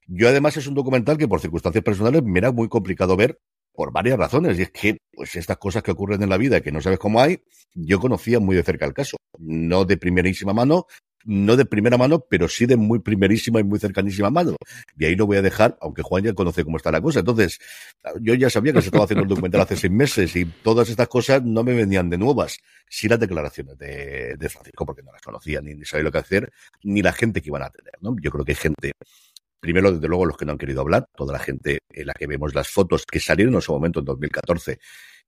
Yo además es un documental que por circunstancias personales me era muy complicado ver por varias razones. Y es que, pues, estas cosas que ocurren en la vida que no sabes cómo hay, yo conocía muy de cerca el caso. No de primerísima mano, no de primera mano, pero sí de muy primerísima y muy cercanísima mano. Y ahí lo voy a dejar, aunque Juan ya conoce cómo está la cosa. Entonces, yo ya sabía que se estaba haciendo un documental hace seis meses y todas estas cosas no me venían de nuevas. Sí las declaraciones de, Francisco, porque no las conocía, ni, sabía lo que hacer, ni la gente que iban a tener, ¿no? Yo creo que hay gente Primero, desde luego, los que no han querido hablar, toda la gente en la que vemos las fotos que salieron en ese momento en 2014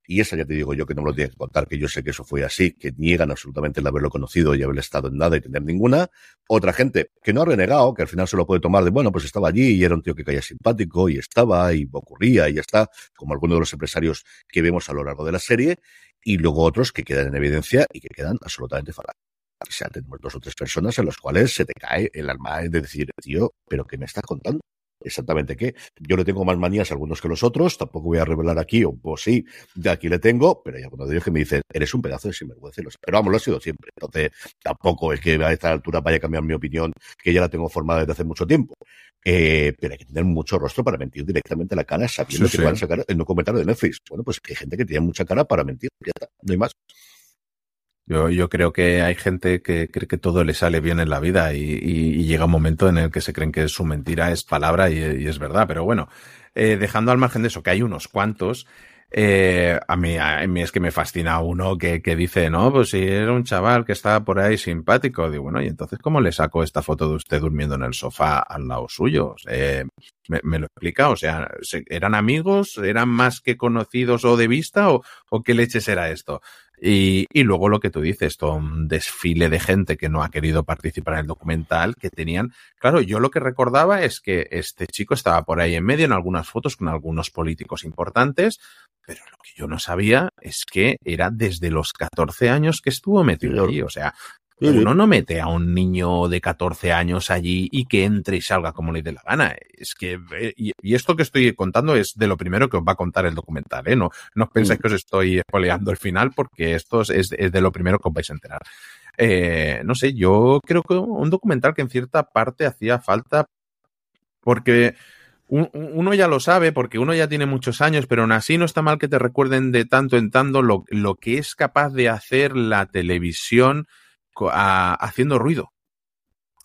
y esa ya te digo yo que no me lo tienes que contar, que yo sé que eso fue así, que niegan absolutamente el haberlo conocido y haber estado en nada y tener ninguna. Otra gente que no ha renegado, que al final se lo puede tomar de, bueno, pues estaba allí y era un tío que caía simpático y estaba y ocurría y ya está, como algunos de los empresarios que vemos a lo largo de la serie. Y luego otros que quedan en evidencia y que quedan absolutamente falaces. O sea, tenemos dos o tres personas en las cuales se te cae el alma de decir, tío, ¿pero qué me estás contando? Exactamente qué. Yo le tengo más manías a algunos que los otros, tampoco voy a revelar aquí, o pues sí, de aquí le tengo, pero hay algunos de ellos que me dicen, eres un pedazo de sinvergüenza. Pero vamos, lo ha sido siempre. Entonces, tampoco es que a esta altura vaya a cambiar mi opinión, que ya la tengo formada desde hace mucho tiempo. Eh, pero hay que tener mucho rostro para mentir directamente a la cara sabiendo que van a sacar el comentario de Netflix. Bueno, pues hay gente que tiene mucha cara para mentir, ya está, no hay más. Yo, yo creo que hay gente que cree que todo le sale bien en la vida y, y, llega un momento en el que se creen que su mentira es palabra y, y es verdad. Pero bueno, eh, dejando al margen de eso, que hay unos cuantos, eh, a, mí, a mí es que me fascina uno que, que dice, no, pues si era un chaval que estaba por ahí simpático, digo, bueno, y entonces, ¿cómo le saco esta foto de usted durmiendo en el sofá al lado suyo? Eh, ¿me, ¿me, lo explica? O sea, ¿eran amigos? ¿Eran más que conocidos o de vista? ¿O, o qué leches era esto? Y, y, luego lo que tú dices, todo un desfile de gente que no ha querido participar en el documental, que tenían, claro, yo lo que recordaba es que este chico estaba por ahí en medio en algunas fotos con algunos políticos importantes, pero lo que yo no sabía es que era desde los 14 años que estuvo metido allí, o sea, uno no mete a un niño de 14 años allí y que entre y salga como le dé la gana. Es que, y, esto que estoy contando es de lo primero que os va a contar el documental, ¿eh? No, no penséis mm. que os estoy espoleando el final porque esto es, es, de lo primero que os vais a enterar. Eh, no sé, yo creo que un documental que en cierta parte hacía falta porque uno ya lo sabe porque uno ya tiene muchos años, pero aún así no está mal que te recuerden de tanto en tanto lo, lo que es capaz de hacer la televisión haciendo ruido.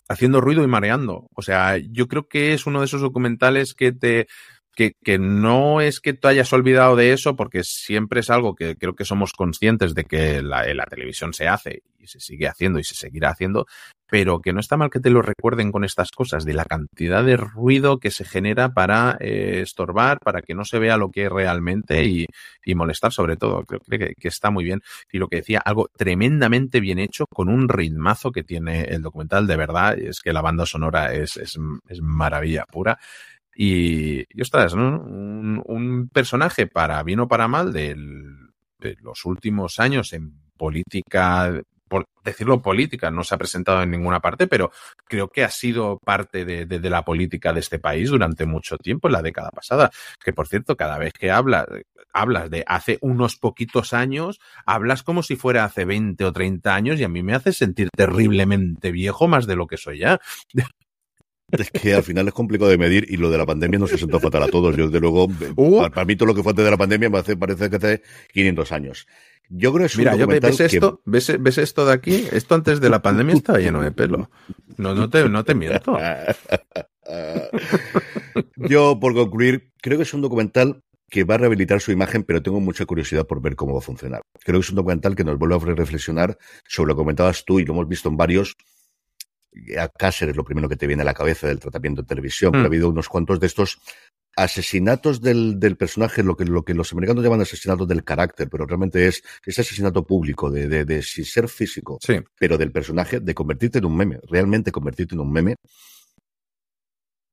Haciendo ruido y mareando. O sea, yo creo que es uno de esos documentales que te, que, que, no es que tú hayas olvidado de eso, porque siempre es algo que creo que somos conscientes de que la, televisión se hace y se sigue haciendo y se seguirá haciendo, pero que no está mal que te lo recuerden con estas cosas, de la cantidad de ruido que se genera para eh, estorbar, para que no se vea lo que es realmente y, y molestar sobre todo. Creo, que, que, está muy bien. Y lo que decía, algo tremendamente bien hecho, con un ritmazo que tiene el documental, de verdad, es que la banda sonora es, es, es maravilla pura. Y, y ostras, ¿no? un, un, personaje para bien o para mal de los últimos años en política por decirlo, política. No se ha presentado en ninguna parte, pero creo que ha sido parte de, de, la política de este país durante mucho tiempo, en la década pasada. Que, por cierto, cada vez que habla, hablas de hace unos poquitos años, hablas como si fuera hace 20 o 30 años y a mí me hace sentir terriblemente viejo más de lo que soy ya. Es que al final es complicado de medir y lo de la pandemia no se sentó fatal a todos. Yo, desde luego, uh. para, mí todo lo que fue antes de la pandemia me parece, parece que hace 500 años. Yo creo que es Mira, yo, ¿ves esto? ¿ves, ¿ves, esto de aquí? Esto antes de la pandemia estaba lleno de pelo. No, no te, no te miento. yo, por concluir, creo que es un documental que va a rehabilitar su imagen, pero tengo mucha curiosidad por ver cómo va a funcionar. Creo que es un documental que nos vuelve a reflexionar sobre lo que comentabas tú y lo hemos visto en varios. A Cáceres es lo primero que te viene a la cabeza del tratamiento en televisión, pero ha mm. habido unos cuantos de estos asesinatos del, del, personaje, lo que, lo que los americanos llaman asesinatos del carácter, pero realmente es ese asesinato público, de, de, de sin ser físico, pero del personaje, de convertirte en un meme, realmente convertirte en un meme,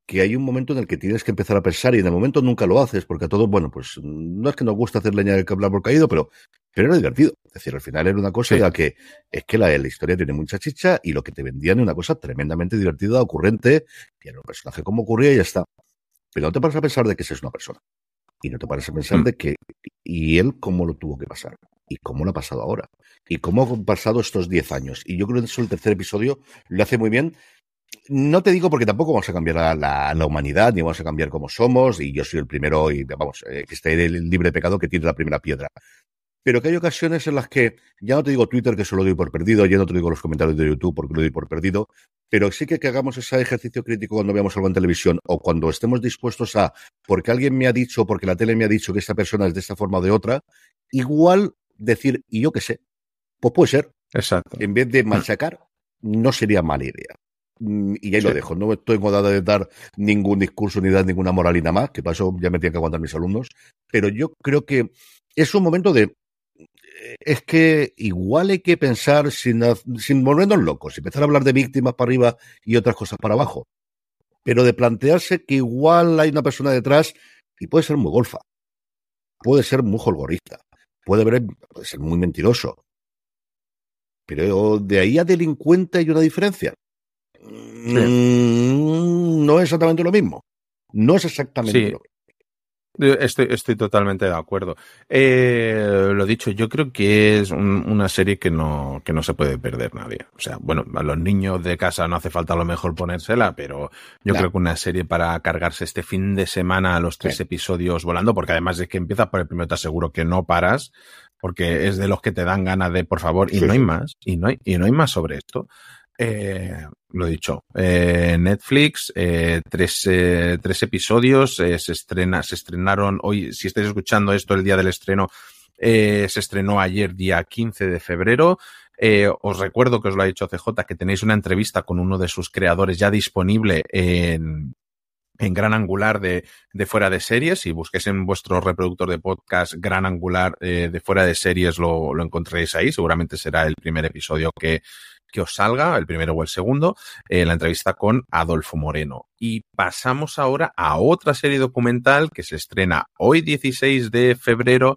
que hay un momento en el que tienes que empezar a pensar y en el momento nunca lo haces, porque a todos, bueno, pues no es que nos guste hacer leña del que hablar por caído, pero, pero era divertido. Es decir, al final era una cosa en la que es que la, la, historia tiene mucha chicha y lo que te vendían es una cosa tremendamente divertida, ocurrente, y era un personaje como ocurría y ya está. Pero no te paras a pensar de que esa es una persona. Y no te paras a pensar mm. de que, y él cómo lo tuvo que pasar. Y cómo lo ha pasado ahora. Y cómo han pasado estos 10 años. Y yo creo que eso el tercer episodio lo hace muy bien no te digo porque tampoco vamos a cambiar a la, la, humanidad, ni vamos a cambiar como somos, y yo soy el primero, y vamos, eh, que esté libre de pecado que tiene la primera piedra. Pero que hay ocasiones en las que, ya no te digo Twitter que solo doy por perdido, ya no te digo los comentarios de YouTube porque lo doy por perdido, pero sí que, que hagamos ese ejercicio crítico cuando veamos algo en televisión o cuando estemos dispuestos a, porque alguien me ha dicho, porque la tele me ha dicho que esta persona es de esta forma o de otra, igual decir, y yo qué sé, pues puede ser. Exacto. En vez de machacar, no sería mala idea. Mm, y ahí lo dejo. No estoy engodada de dar ningún discurso ni dar ninguna moralina más, que para eso ya me tienen que aguantar mis alumnos. Pero yo creo que es un momento de. Es que igual hay que pensar sin, sin volvernos locos, empezar a hablar de víctimas para arriba y otras cosas para abajo. Pero de plantearse que igual hay una persona detrás y puede ser muy golfa, puede ser muy holgorista, puede, puede ser muy mentiroso. Pero de ahí a delincuente hay una diferencia. Mm, no es exactamente lo mismo. No es exactamente lo mismo. Estoy, estoy totalmente de acuerdo. Eh, lo dicho, yo creo que es una serie que no, que no se puede perder nadie. O sea, bueno, a los niños de casa no hace falta a lo mejor ponérsela, pero yo creo que una serie para cargarse este fin de semana a los tres episodios volando, porque además de que empiezas por el primero te aseguro que no paras, porque es de los que te dan ganas de, por favor, y no hay más, y no hay, y no hay más sobre esto. Eh, lo dicho, eh, Netflix, eh, tres, eh, tres, episodios, eh, se estrena, se estrenaron hoy, si estáis escuchando esto el día del estreno, se estrenó ayer día 15 de febrero. os recuerdo que os lo ha dicho CJ que tenéis una entrevista con uno de sus creadores ya disponible en, en Gran Angular de, de, Fuera de Series. Si busquéis en vuestro reproductor de podcast Gran Angular de Fuera de Series, lo, lo encontraréis ahí. Seguramente será el primer episodio que, que os salga, el primero o el segundo, eh, la entrevista con Adolfo Moreno. Y pasamos ahora a otra serie documental que se estrena hoy 16 de febrero,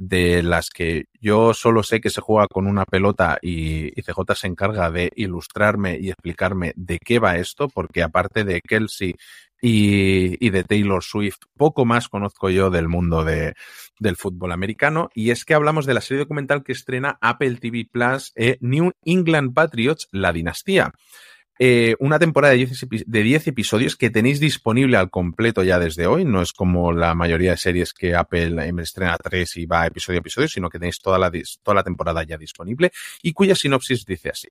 de las que yo solo sé que se juega con una pelota y, CJ se encarga de ilustrarme y explicarme de qué va esto, porque aparte de Kelsey y, de Taylor Swift. Poco más conozco yo del mundo de, del fútbol americano. Y es que hablamos de la serie documental que estrena Apple TV Plus, eh, New England Patriots, La Dinastía. Eh, una temporada de 10, episodios que tenéis disponible al completo ya desde hoy. No es como la mayoría de series que Apple em, estrena tres y va episodio a episodio, sino que tenéis toda la, toda la temporada ya disponible y cuya sinopsis dice así.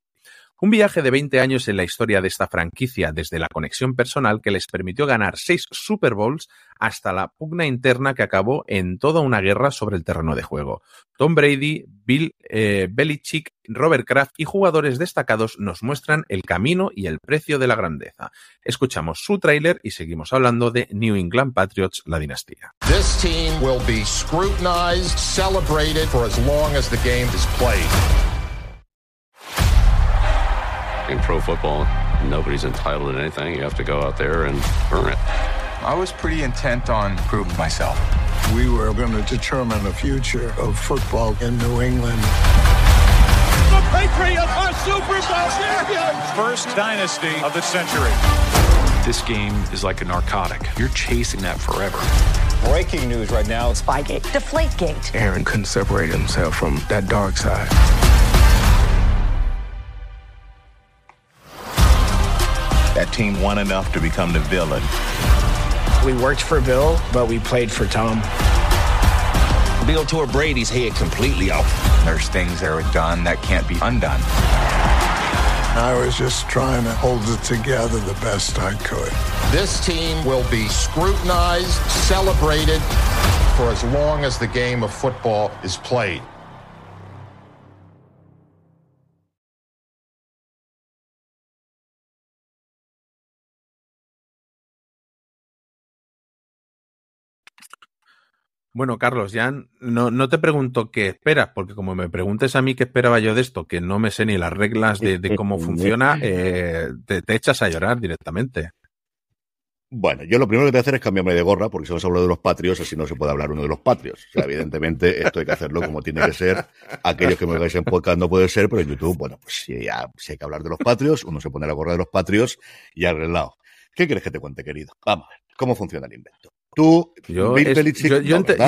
Un viaje de 20 años en la historia de esta franquicia, desde la conexión personal que les permitió ganar seis Super Bowls hasta la pugna interna que acabó en toda una guerra sobre el terreno de juego. Tom Brady, Bill eh, Belichick, Robert Kraft y jugadores destacados nos muestran el camino y el precio de la grandeza. Escuchamos su tráiler y seguimos hablando de New England Patriots, la dinastía. In pro football, nobody's entitled to anything. You have to go out there and earn it. I was pretty intent on proving myself. We were going to determine the future of football in New England. the Patriots are Super Bowl champions. First dynasty of the century. This game is like a narcotic. You're chasing that forever. Breaking news right now. Spygate. Deflategate. Aaron couldn't separate himself from that dark side. That team won enough to become the villain. We worked for Bill, but we played for Tom. Bill tore Brady's head completely off. There's things that are done that can't be undone. I was just trying to hold it together the best I could. This team will be scrutinized, celebrated for as long as the game of football is played. Bueno, Carlos, ya no, no, te pregunto qué esperas, porque como me preguntes a mí qué esperaba yo de esto, que no me sé ni las reglas de, cómo funciona, eh, te, echas a llorar directamente. Bueno, yo lo primero que te voy a hacer es cambiarme de gorra, porque si hemos hablado de los patrios, así no se puede hablar uno de los patrios. O sea, evidentemente, esto hay que hacerlo como tiene que ser. Aquellos que me veis en podcast no puede ser, pero en YouTube, bueno, pues si, ya, si hay que hablar de los patrios, uno se pone la gorra de los patrios y arreglado. ¿Qué quieres que te cuente, querido? Vamos a ver, ¿cómo funciona el invento? Tú, yo, he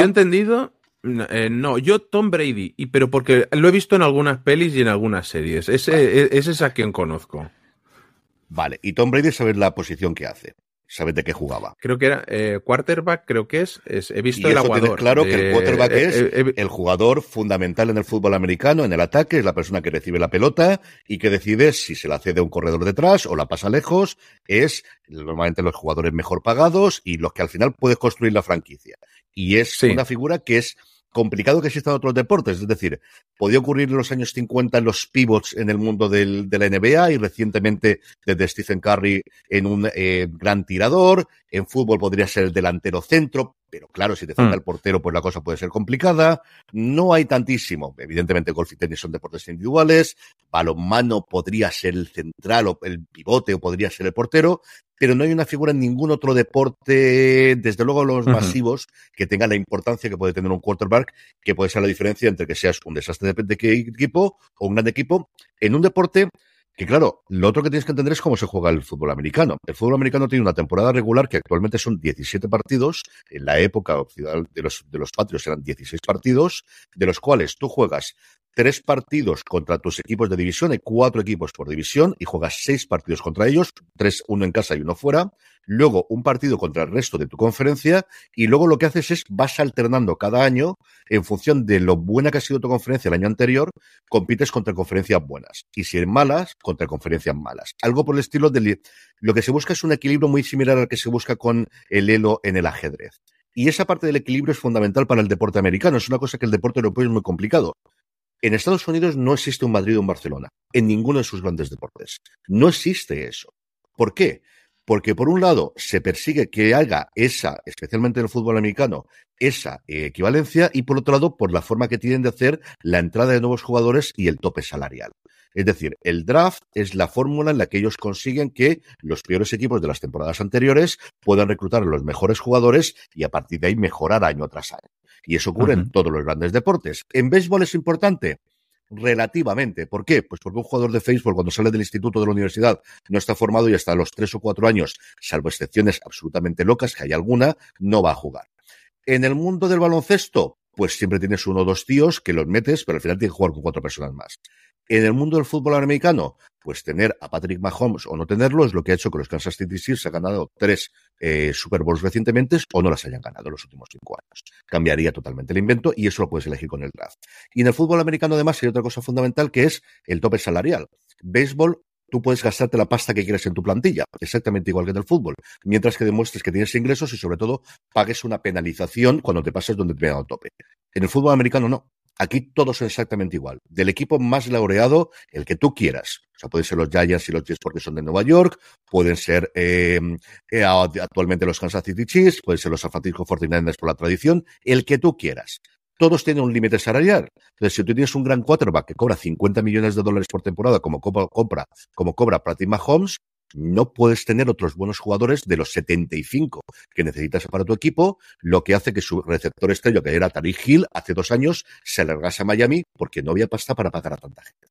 entendido. Eh, no, yo Tom Brady, y, pero porque lo he visto en algunas pelis y en algunas series. Ese, e, ese es a quien conozco. Vale, y Tom Brady sabe la posición que hace sabes de qué jugaba. Creo que era eh, quarterback, creo que es, he visto el aguador. Claro que el quarterback es el jugador fundamental en el fútbol americano, en el ataque, es la persona que recibe la pelota y que decide si se la cede a un corredor detrás o la pasa lejos, es normalmente los jugadores mejor pagados y los que al final puedes construir la franquicia. Y es una figura que es complicado que existan otros deportes. Es decir, podía ocurrir en los años 50 en los pivots en el mundo del, de la NBA y recientemente desde Stephen Curry en un eh, gran tirador. En fútbol podría ser el delantero centro, pero claro, si te falta mm. el portero, pues la cosa puede ser complicada. No hay tantísimo. Evidentemente, golf y tenis son deportes individuales. Balonmano podría ser el central o el pivote o podría ser el portero, pero no hay una figura en ningún otro deporte, desde luego los masivos, que tenga la importancia que puede tener un quarterback, que puede ser la diferencia entre que seas un desastre de, de equipo o un gran equipo en un deporte que claro, lo otro que tienes que entender es cómo se juega el fútbol americano. El fútbol americano tiene una temporada regular que actualmente son 17 partidos. En la época de los, de los patrios eran 16 partidos, de los cuales tú juegas tres partidos contra tus equipos de división, hay cuatro equipos por división y juegas seis partidos contra ellos, tres, uno en casa y uno fuera, luego un partido contra el resto de tu conferencia y luego lo que haces es vas alternando cada año en función de lo buena que ha sido tu conferencia el año anterior, compites contra conferencias buenas y si eres malas, contra conferencias malas. Algo por el estilo de lo que se busca es un equilibrio muy similar al que se busca con el elo en el ajedrez. Y esa parte del equilibrio es fundamental para el deporte americano. Es una cosa que el deporte europeo es muy complicado. En Estados Unidos no existe un Madrid o un Barcelona, en ninguno de sus grandes deportes. No existe eso. ¿Por qué? Porque por un lado se persigue que haga esa, especialmente en el fútbol americano, esa eh, equivalencia y por otro lado por la forma que tienen de hacer la entrada de nuevos jugadores y el tope salarial. Es decir, el draft es la fórmula en la que ellos consiguen que los peores equipos de las temporadas anteriores puedan reclutar a los mejores jugadores y a partir de ahí mejorar año tras año. Y eso ocurre en todos los grandes deportes. ¿En béisbol es importante? Relativamente. ¿Por qué? Pues porque un jugador de béisbol cuando sale del instituto de la universidad no está formado y hasta los tres o cuatro años, salvo excepciones absolutamente locas, que hay alguna, no va a jugar. En el mundo del baloncesto, pues siempre tienes uno o dos tíos que los metes, pero al final tienes que jugar con cuatro personas más. En el mundo del fútbol americano, pues tener a Patrick Mahomes o no tenerlo es lo que ha hecho que los Kansas City Chiefs han ganado tres eh, Super Bowls recientemente o no las hayan ganado los últimos cinco años. Cambiaría totalmente el invento y eso lo puedes elegir con el draft. Y en el fútbol americano además hay otra cosa fundamental que es el tope salarial. Béisbol tú puedes gastarte la pasta que quieres en tu plantilla, exactamente igual que en el fútbol, mientras que demuestres que tienes ingresos y sobre todo pagues una penalización cuando te pases donde te vean al tope. En el fútbol americano no. Aquí todos son exactamente igual. Del equipo más laureado, el que tú quieras. O sea, pueden ser los Giants y los Jets porque son de Nueva York, pueden ser em, eh, actualmente los Kansas City Chiefs, pueden ser los San Francisco 49ers por la tradición, el que tú quieras todos tienen un límite salarial. Entonces, si tú tienes un gran quarterback que cobra 50 millones de dólares por temporada, como compra, como cobra Patrick Mahomes, no puedes tener otros buenos jugadores de los 75 que necesitas para tu equipo, lo que hace que su receptor estrella, que era Tariq Hill, hace dos años, se alargase a Miami porque no había pasta para pagar a tanta gente.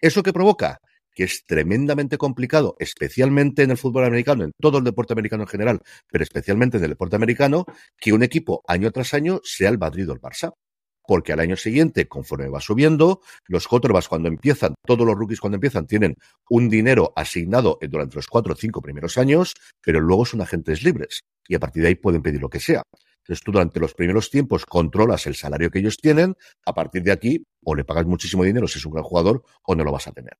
¿Eso qué provoca? Que es tremendamente complicado, especialmente en el fútbol americano, en todo el deporte americano en general, pero especialmente en el deporte americano, que un equipo año tras año sea el Madrid o el Barça porque al año siguiente, conforme va subiendo, los quarterbacks cuando empiezan, todos los rookies cuando empiezan, tienen un dinero asignado durante los cuatro o cinco primeros años, pero luego son agentes libres y a partir de ahí pueden pedir lo que sea. Entonces tú durante los primeros tiempos controlas el salario que ellos tienen, a partir de aquí o le pagas muchísimo dinero si es un gran jugador o no lo vas a tener.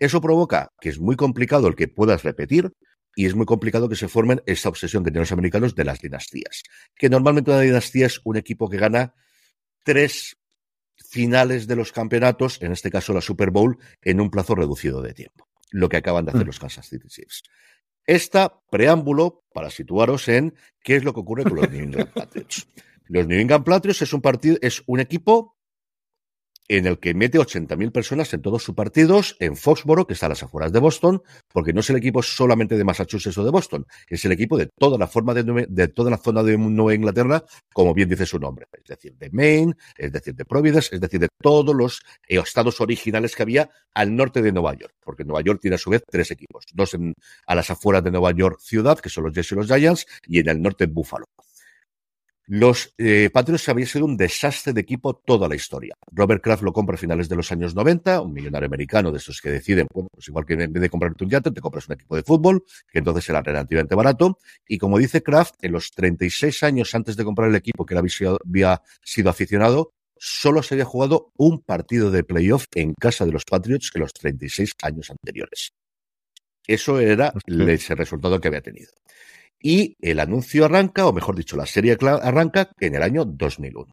Eso provoca que es muy complicado el que puedas repetir, y es muy complicado que se formen esa obsesión que tienen los americanos de las dinastías. Que normalmente una dinastía es un equipo que gana tres finales de los campeonatos, en este caso la Super Bowl, en un plazo reducido de tiempo. Lo que acaban de hacer mm. los Kansas City Chiefs. Esta preámbulo para situaros en qué es lo que ocurre con los New England Patriots. Los New England Patriots es un partido, es un equipo en el que mete 80.000 personas en todos sus partidos en Foxboro, que está a las afueras de Boston, porque no es el equipo solamente de Massachusetts o de Boston, es el equipo de toda la forma de, de toda la zona de Nueva Inglaterra, como bien dice su nombre, es decir, de Maine, es decir, de Providence, es decir, de todos los eh, estados originales que había al norte de Nueva York, porque Nueva York tiene a su vez tres equipos, dos en, a las afueras de Nueva York ciudad, que son los Jets y los Giants, y en el norte Buffalo. Los eh, Patriots habían sido un desastre de equipo toda la historia. Robert Kraft lo compra a finales de los años 90, un millonario americano de esos que deciden, bueno, pues igual que en vez de comprarte un yate, te compras un equipo de fútbol, que entonces era relativamente barato. Y como dice Kraft, en los 36 años antes de comprar el equipo que había sido, había sido aficionado, solo se había jugado un partido de playoff en casa de los Patriots en los 36 años anteriores. Eso era ese resultado que había tenido. Y el anuncio arranca, o mejor dicho, la serie arranca en el año 2001.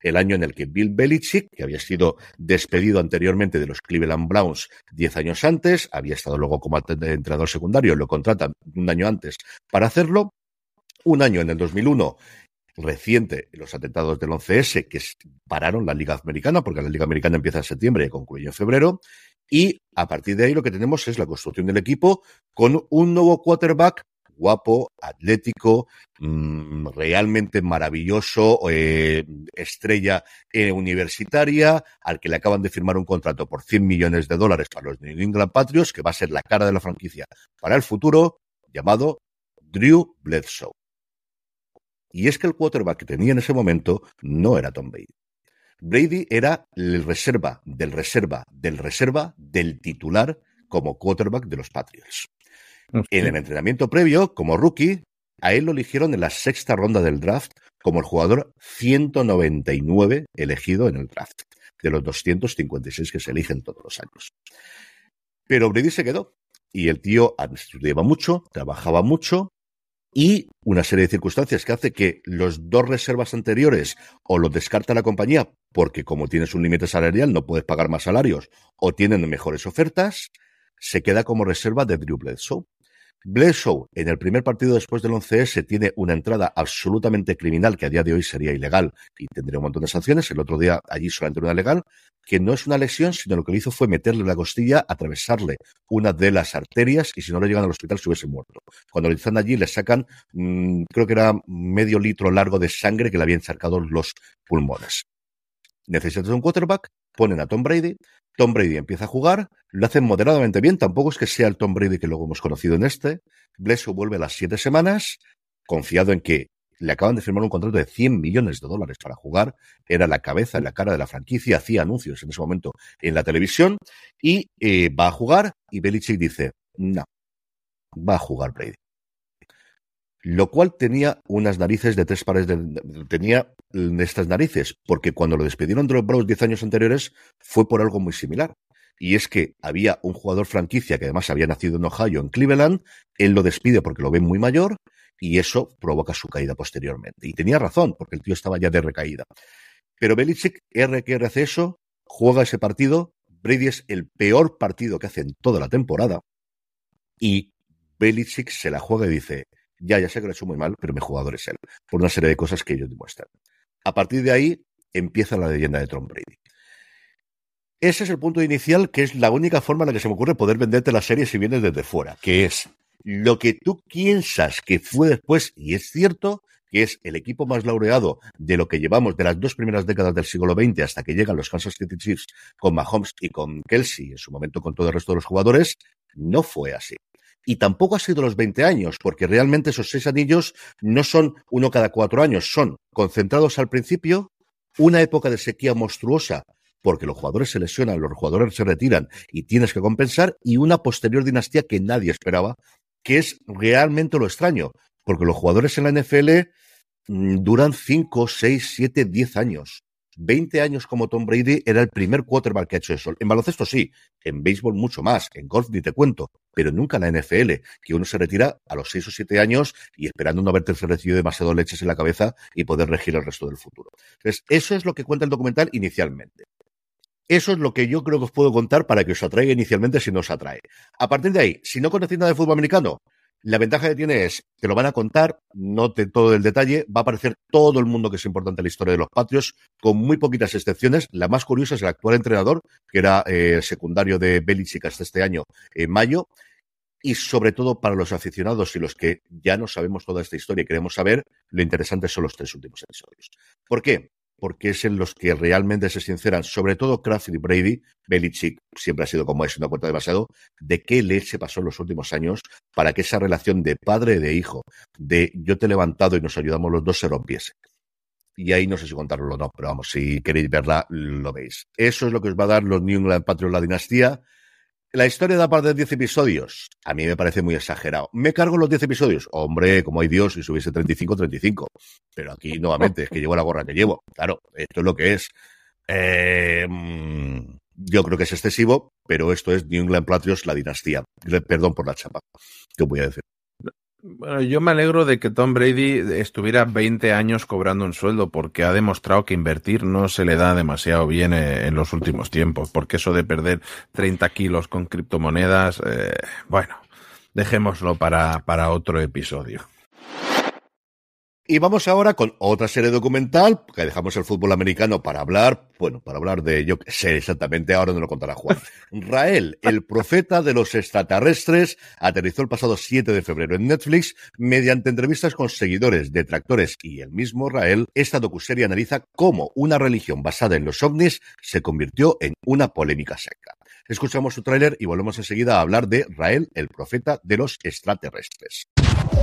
El año en el que Bill Belichick, que había sido despedido anteriormente de los Cleveland Browns diez años antes, había estado luego como entrenador secundario, lo contratan un año antes para hacerlo. Un año en el 2001 reciente los atentados del 11S que pararon la Liga Americana, porque la Liga Americana empieza en septiembre y concluye en febrero. Y a partir de ahí lo que tenemos es la construcción del equipo con un nuevo quarterback guapo, atlético, mm, realmente maravilloso, eh, estrella eh, universitaria, al que le acaban de firmar un contrato por 100 millones de dólares para los New England Patriots, que va a ser la cara de la franquicia para el futuro, llamado Drew Bledsoe. Y es que el quarterback que tenía en ese momento no era Tom Brady. Brady era el reserva del reserva del reserva del titular como quarterback de los Patriots. En el entrenamiento previo, como rookie, a él lo eligieron en la sexta ronda del draft como el jugador 199 elegido en el draft, de los 256 que se eligen todos los años. Pero Brady se quedó y el tío estudiaba mucho, trabajaba mucho y una serie de circunstancias que hace que los dos reservas anteriores o lo descarta la compañía porque como tienes un límite salarial no puedes pagar más salarios o tienen mejores ofertas, se queda como reserva de Drew Bledsoe. Bledsoe, en el primer partido después del 11S, tiene una entrada absolutamente criminal que a día de hoy sería ilegal y tendría un montón de sanciones. El otro día allí solamente una legal, que no es una lesión, sino lo que le hizo fue meterle la costilla, atravesarle una de las arterias y si no le llegan al hospital se hubiese muerto. Cuando le están allí le sacan, mm, creo que era medio litro largo de sangre que le habían sacado los pulmones. Necesitas un quarterback, ponen a Tom Brady, Tom Brady empieza a jugar, lo hacen moderadamente bien, tampoco es que sea el Tom Brady que luego hemos conocido en este. Bledsoe vuelve a las siete semanas, confiado en que le acaban de firmar un contrato de 100 millones de dólares para jugar, era la cabeza la cara de la franquicia, hacía anuncios en ese momento en la televisión, y eh, va a jugar, y Belichick dice, no, va a jugar Brady lo cual tenía unas narices de tres pares de, tenía estas narices, porque cuando lo despidieron de los Browns diez años anteriores fue por algo muy similar. Y es que había un jugador franquicia que además había nacido en Ohio, en Cleveland, él lo despide porque lo ve muy mayor y eso provoca su caída posteriormente. Y tenía razón, porque el tío estaba ya de recaída. Pero Belichick, R que hace eso, juega ese partido. Brady es el peor partido que hace en toda la temporada. Y Belichick se la juega y dice, ya, ya sé que lo he hecho muy mal, pero mi jugador es él, por una serie de cosas que ellos demuestran. A partir de ahí empieza la leyenda de Tom Brady. Ese es el punto inicial, que es la única forma en la que se me ocurre poder venderte la serie si vienes desde fuera, que es lo que tú piensas que fue después, y es cierto que es el equipo más laureado de lo que llevamos de las dos primeras décadas del siglo XX hasta que llegan los Kansas City Chiefs con Mahomes y con Kelsey, en su momento con todo el resto de los jugadores, no fue así. Y tampoco ha sido los 20 años, porque realmente esos seis anillos no son uno cada cuatro años, son concentrados al principio, una época de sequía monstruosa, porque los jugadores se lesionan, los jugadores se retiran y tienes que compensar, y una posterior dinastía que nadie esperaba, que es realmente lo extraño, porque los jugadores en la NFL mm, duran 5, 6, 7, 10 años. 20 años como Tom Brady era el primer quarterback que ha hecho eso. En baloncesto sí, en béisbol mucho más, en golf ni te cuento, pero nunca en la NFL, que uno se retira a los 6 o 7 años y esperando no haberte recibido demasiado leches en la cabeza y poder regir el resto del futuro. Entonces, eso es lo que cuenta el documental inicialmente. Eso es lo que yo creo que os puedo contar para que os atraiga inicialmente si no os atrae. A partir de ahí, si no conocéis nada de fútbol americano, la ventaja que tiene es que lo van a contar, no todo el detalle, va a aparecer todo el mundo que es importante en la historia de los Patrios, con muy poquitas excepciones. La más curiosa es el actual entrenador, que era eh, secundario de Belichick hasta este año, en mayo. Y sobre todo para los aficionados y los que ya no sabemos toda esta historia y queremos saber, lo interesante son los tres últimos episodios. ¿Por qué? Porque es en los que realmente se sinceran, sobre todo Kraft y Brady, Belichick siempre ha sido como es, no cuenta demasiado, de qué leche pasó en los últimos años para que esa relación de padre y de hijo, de yo te he levantado y nos ayudamos los dos, se rompiese. Y ahí no sé si contarlo o no, pero vamos, si queréis verla, lo veis. Eso es lo que os va a dar los New England Patriots la dinastía. La historia da parte de 10 episodios. A mí me parece muy exagerado. ¿Me cargo los 10 episodios? Hombre, como hay Dios, si subiese 35, 35. Pero aquí, nuevamente, es que llevo la gorra que llevo. Claro, esto es lo que es. Eh, mm, yo creo que es excesivo, pero esto es New England Patriots, la dinastía. Perdón por la chapa. ¿Qué voy a decir? Bueno, yo me alegro de que Tom Brady estuviera 20 años cobrando un sueldo porque ha demostrado que invertir no se le da demasiado bien eh, en los últimos tiempos, porque eso de perder 30 kilos con criptomonedas, eh, bueno, dejémoslo para, para otro episodio. Y vamos ahora con otra serie documental, que dejamos el fútbol americano para hablar, bueno, para hablar de, yo que sé exactamente, ahora no lo contará Juan. Rael, el profeta de los extraterrestres, aterrizó el pasado 7 de febrero en Netflix mediante entrevistas con seguidores, detractores y el mismo Rael. Esta docuserie analiza cómo una religión basada en los ovnis se convirtió en una polémica seca. Escuchamos su tráiler y volvemos enseguida a hablar de Rael, el profeta de los extraterrestres.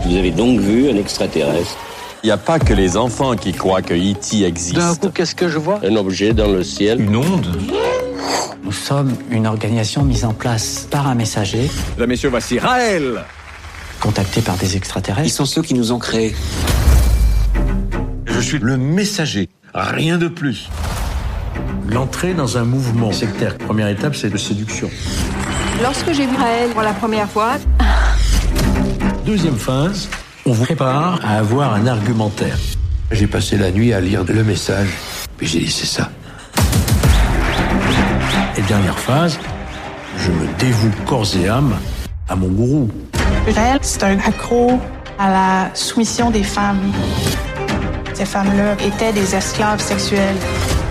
Vous avez donc vu un extraterrestre Il n'y a pas que les enfants qui croient que E.T. existe. qu'est-ce que je vois? Un objet dans le ciel. Une onde Nous sommes une organisation mise en place par un messager. Là, messieurs, voici Raël Contacté par des extraterrestres. Ils sont ceux qui nous ont créés. Je suis le messager, rien de plus. L'entrée dans un mouvement sectaire, première étape, c'est de séduction. Lorsque j'ai vu Raël pour la première fois... Deuxième phase, on vous prépare à avoir un argumentaire. J'ai passé la nuit à lire le message, puis j'ai dit c'est ça. Et dernière phase, je me dévoue corps et âme à mon gourou. C'est un accro à la soumission des femmes. Ces femmes-là étaient des esclaves sexuels.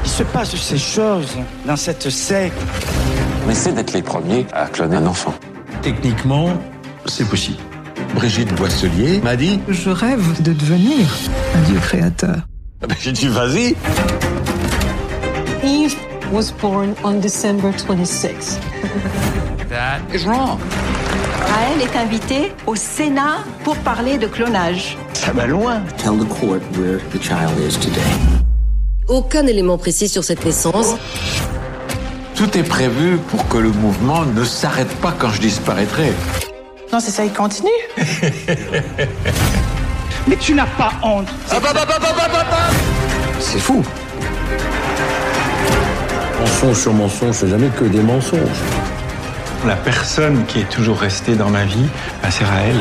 Il se passe ces choses dans cette secte. On essaie d'être les premiers à cloner un enfant. Techniquement, c'est possible. Brigitte Boisselier m'a dit Je rêve de devenir un dieu créateur. Ah ben, J'ai dit Vas-y Eve was born on December 26. That is wrong. Raël est invité au Sénat pour parler de clonage. Ça va loin. Tell the court where the child is today. Aucun élément précis sur cette naissance. Tout est prévu pour que le mouvement ne s'arrête pas quand je disparaîtrai. Non, c'est ça, il continue. Mais tu n'as pas honte. C'est fou. Mensonge sur mensonge, c'est jamais que des mensonges. La personne qui est toujours restée dans ma vie, bah, c'est Raël.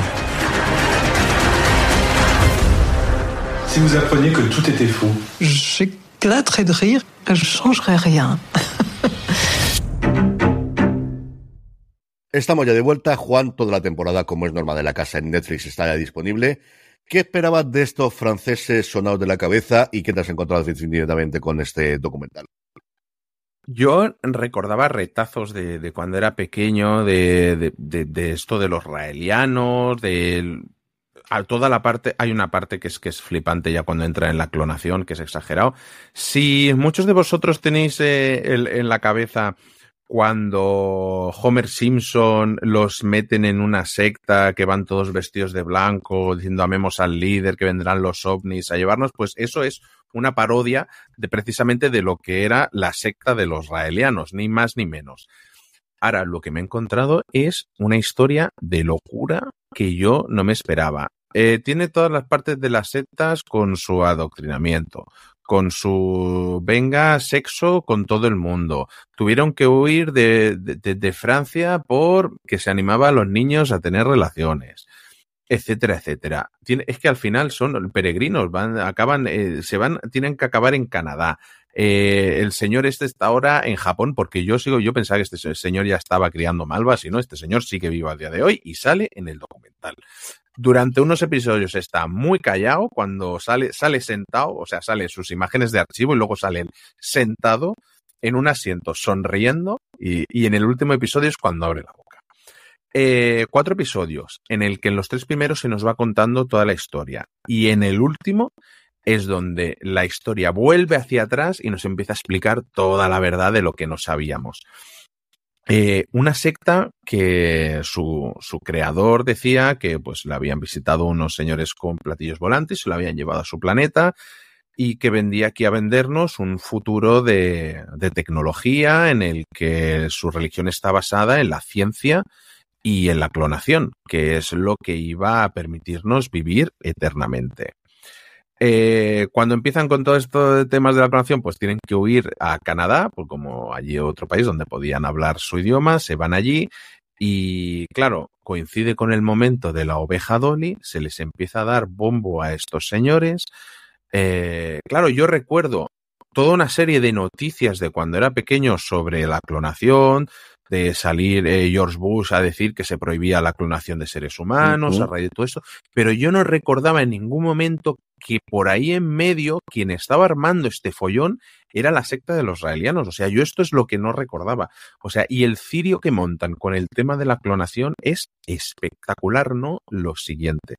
Si vous appreniez que tout était faux. J'éclaterais de rire, je changerais rien. Estamos ya de vuelta. Juan, toda la temporada, como es norma de la casa en Netflix, está ya disponible. ¿Qué esperabas de estos franceses sonados de la cabeza y qué te has encontrado definitivamente con este documental? Yo recordaba retazos de, cuando era pequeño, de, esto de los raelianos, de a toda la parte, hay una parte que es que es flipante ya cuando entra en la clonación, que es exagerado. Si muchos de vosotros tenéis eh, en la cabeza cuando Homer Simpson los meten en una secta que van todos vestidos de blanco, diciendo amemos al líder, que vendrán los ovnis a llevarnos, pues eso es una parodia de precisamente de lo que era la secta de los raelianos, ni más ni menos. Ahora, lo que me he encontrado es una historia de locura que yo no me esperaba. Eh, tiene todas las partes de las sectas con su adoctrinamiento, con su venga sexo con todo el mundo. Tuvieron que huir de, de, Francia por que se animaba a los niños a tener relaciones etcétera, etcétera. es que al final son peregrinos, van, acaban, eh, se van, tienen que acabar en Canadá. Eh, el señor este está ahora en Japón, porque yo sigo, yo pensaba que este señor ya estaba criando malvas, y no, este señor sigue vivo a día de hoy y sale en el documental durante unos episodios está muy callado, cuando sale, sale sentado, o sea, sale sus imágenes de archivo y luego sale sentado en un asiento sonriendo y, en el último episodio es cuando abre la boca. Eh, cuatro episodios en el que en los tres primeros se nos va contando toda la historia y en el último es donde la historia vuelve hacia atrás y nos empieza a explicar toda la verdad de lo que no sabíamos. Eh, una secta que su, su, creador decía que pues la habían visitado unos señores con platillos volantes, se lo habían llevado a su planeta y que vendía aquí a vendernos un futuro de, de tecnología en el que su religión está basada en la ciencia y en la clonación, que es lo que iba a permitirnos vivir eternamente. Eh, cuando empiezan con todo esto de temas de la clonación, pues tienen que huir a Canadá, pues como allí otro país donde podían hablar su idioma, se van allí y claro, coincide con el momento de la oveja Dolly, se les empieza a dar bombo a estos señores. Eh, claro, yo recuerdo toda una serie de noticias de cuando era pequeño sobre la clonación, de salir eh, George Bush a decir que se prohibía la clonación de seres humanos, a raíz de todo eso, pero yo no recordaba en ningún momento que por ahí en medio quien estaba armando este follón era la secta de los israelianos. O sea, yo esto es lo que no recordaba. O sea, y el cirio que montan con el tema de la clonación es espectacular, ¿no? Lo siguiente.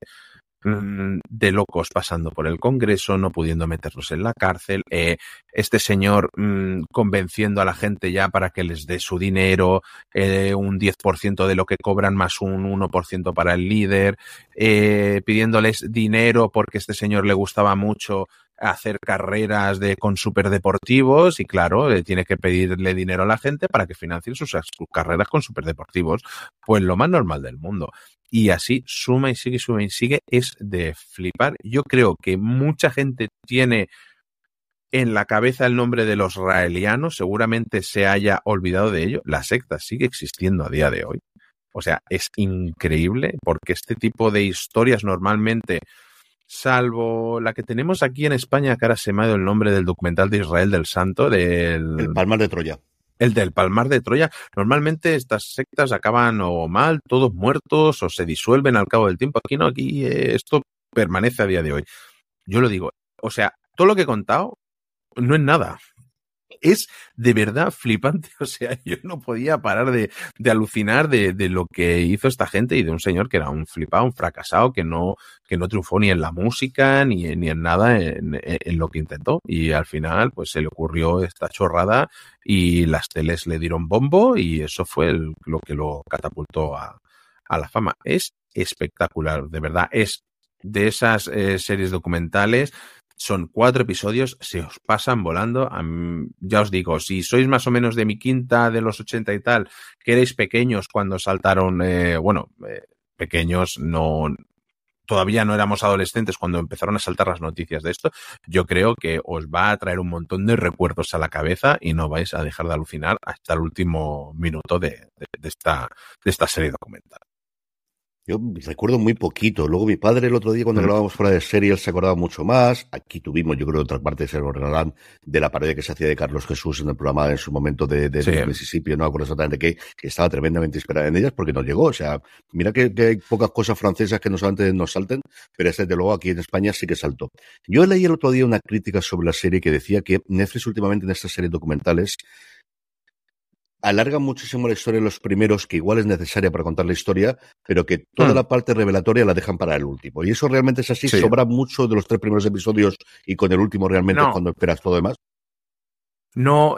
Mm, de locos pasando por el Congreso, no pudiendo meterlos en la cárcel, eh, este señor mm, convenciendo a la gente ya para que les dé su dinero, eh, un 10% de lo que cobran más un 1% para el líder, eh, pidiéndoles dinero porque este señor le gustaba mucho hacer carreras de con superdeportivos y claro, tiene que pedirle dinero a la gente para que financien sus, sus carreras con superdeportivos. Pues lo más normal del mundo y así suma y sigue, suma y sigue, es de flipar. Yo creo que mucha gente tiene en la cabeza el nombre de los raelianos, seguramente se haya olvidado de ello. La secta sigue existiendo a día de hoy. O sea, es increíble porque este tipo de historias normalmente, salvo la que tenemos aquí en España, que ahora se me ha ido el nombre del documental de Israel del Santo, del... El Palmar de Troya el del Palmar de Troya. Normalmente estas sectas acaban o mal, todos muertos o se disuelven al cabo del tiempo. Aquí no, aquí eh, esto permanece a día de hoy. Yo lo digo, o sea, todo lo que he contado no es nada es de verdad flipante. O sea, yo no podía parar de, de alucinar de, de, lo que hizo esta gente y de un señor que era un flipado, un fracasado, que no, que no triunfó ni en la música ni, ni en nada en, en, lo que intentó. Y al final, pues se le ocurrió esta chorrada y las teles le dieron bombo y eso fue lo que lo catapultó a, a la fama. Es espectacular, de verdad. Es de esas eh, series documentales son cuatro episodios, se os pasan volando. ya os digo, si sois más o menos de mi quinta, de los ochenta y tal, que erais pequeños cuando saltaron, eh, bueno, eh, pequeños, no, todavía no éramos adolescentes cuando empezaron a saltar las noticias de esto, yo creo que os va a traer un montón de recuerdos a la cabeza y no vais a dejar de alucinar hasta el último minuto de, de esta, de esta serie documental. Yo recuerdo muy poquito. Luego mi padre el otro día cuando grabábamos fuera de serie, él se acordaba mucho más. Aquí tuvimos, yo creo, otra parte de Sergio Regalán, de la pared que se hacía de Carlos Jesús en el programa en su momento de, de, Mississippi, no me acuerdo exactamente qué, que estaba tremendamente inspirada en ellas porque no llegó. O sea, mira que, hay pocas cosas francesas que nos antes nos salten, pero desde luego aquí en España sí que saltó. Yo leí el otro día una crítica sobre la serie que decía que Netflix últimamente en estas series documentales alargan muchísimo la historia en los primeros, que igual es necesaria para contar la historia, pero que toda hmm. la parte revelatoria la dejan para el último. Y eso realmente es así, sobra mucho de los tres primeros episodios y con el último realmente cuando esperas todo demás. No,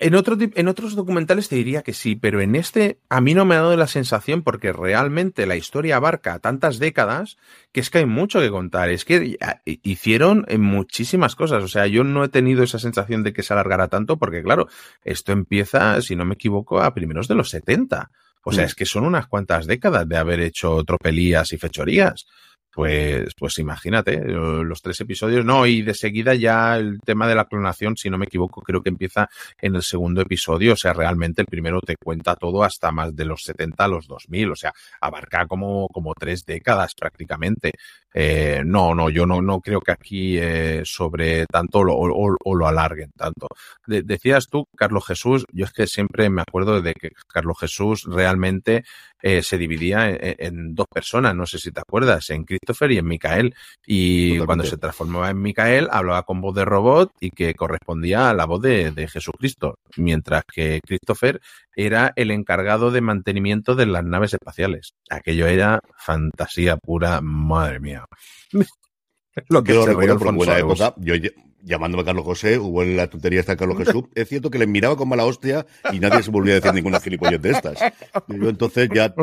en, otro, en otros documentales te diría que sí, pero en este a mí no me ha dado la sensación porque realmente la historia abarca tantas décadas que es que hay mucho que contar. Es que hicieron muchísimas cosas. O sea, yo no he tenido esa sensación de que se alargara tanto porque, claro, esto empieza, si no me equivoco, a primeros de los 70. O sea, mm. es que son unas cuantas décadas de haber hecho tropelías y fechorías. Pues, pues imagínate, los tres episodios, no, y de seguida ya el tema de la clonación, si no me equivoco, creo que empieza en el segundo episodio, o sea, realmente el primero te cuenta todo hasta más de los 70 a los 2000, o sea, abarca como, como tres décadas prácticamente. Eh, no, no, yo no, no creo que aquí eh, sobre tanto lo, o, lo alarguen tanto. decías tú, Carlos Jesús, yo es que siempre me acuerdo de que Carlos Jesús realmente eh, se dividía en, dos personas, no sé si te acuerdas, en Christopher y en Micael. Y cuando se transformaba en Micael, hablaba con voz de robot y que correspondía a la voz de, de Jesucristo, mientras que Christopher era el encargado de mantenimiento de las naves espaciales. Aquello era fantasía pura, madre mía. Lo que yo recuerdo por buena época, yo llamándome Carlos José, hubo en la tontería esta Carlos Jesús, es cierto que le miraba con mala hostia y nadie se volvía a decir ninguna gilipollas de estas. yo entonces ya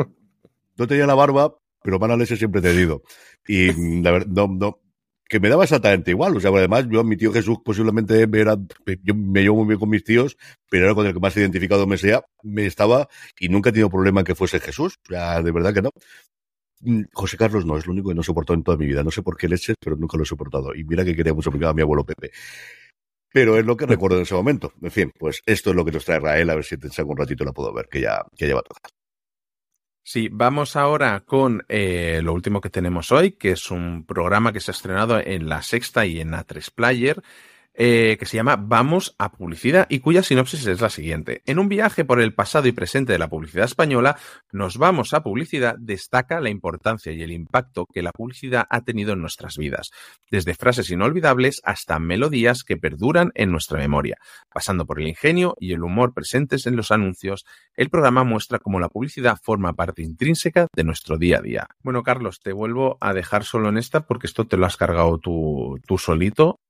no tenía la barba, pero mala leche siempre he tenido. Y la verdad, no, no, que me daba exactamente igual. O sea, además, yo, mi tío Jesús posiblemente me era, yo me llevo muy bien con mis tíos, pero era con el que más identificado me sea, me estaba, y nunca he tenido problema en que fuese Jesús. O sea, de verdad que no. Mm, José Carlos no, es lo único que no soportó en toda mi vida. No sé por qué leches, pero nunca lo he soportado. Y mira que quería mucho a mi abuelo Pepe. Pero es lo que recuerdo en ese momento. En fin, pues esto es lo que nos trae Rael, a ver si te saco un ratito la puedo ver, que ya, que ya va a tocar. Sí, vamos ahora con eh, lo último que tenemos hoy, que es un programa que se ha estrenado en La Sexta y en A3 Player, eh, que se llama Vamos a Publicidad y cuya sinopsis es la siguiente. En un viaje por el pasado y presente de la publicidad española, Nos Vamos a Publicidad destaca la importancia y el impacto que la publicidad ha tenido en nuestras vidas, desde frases inolvidables hasta melodías que perduran en nuestra memoria. Pasando por el ingenio y el humor presentes en los anuncios, el programa muestra cómo la publicidad forma parte intrínseca de nuestro día a día. Bueno, Carlos, te vuelvo a dejar solo en esta porque esto te lo has cargado tú, tú solito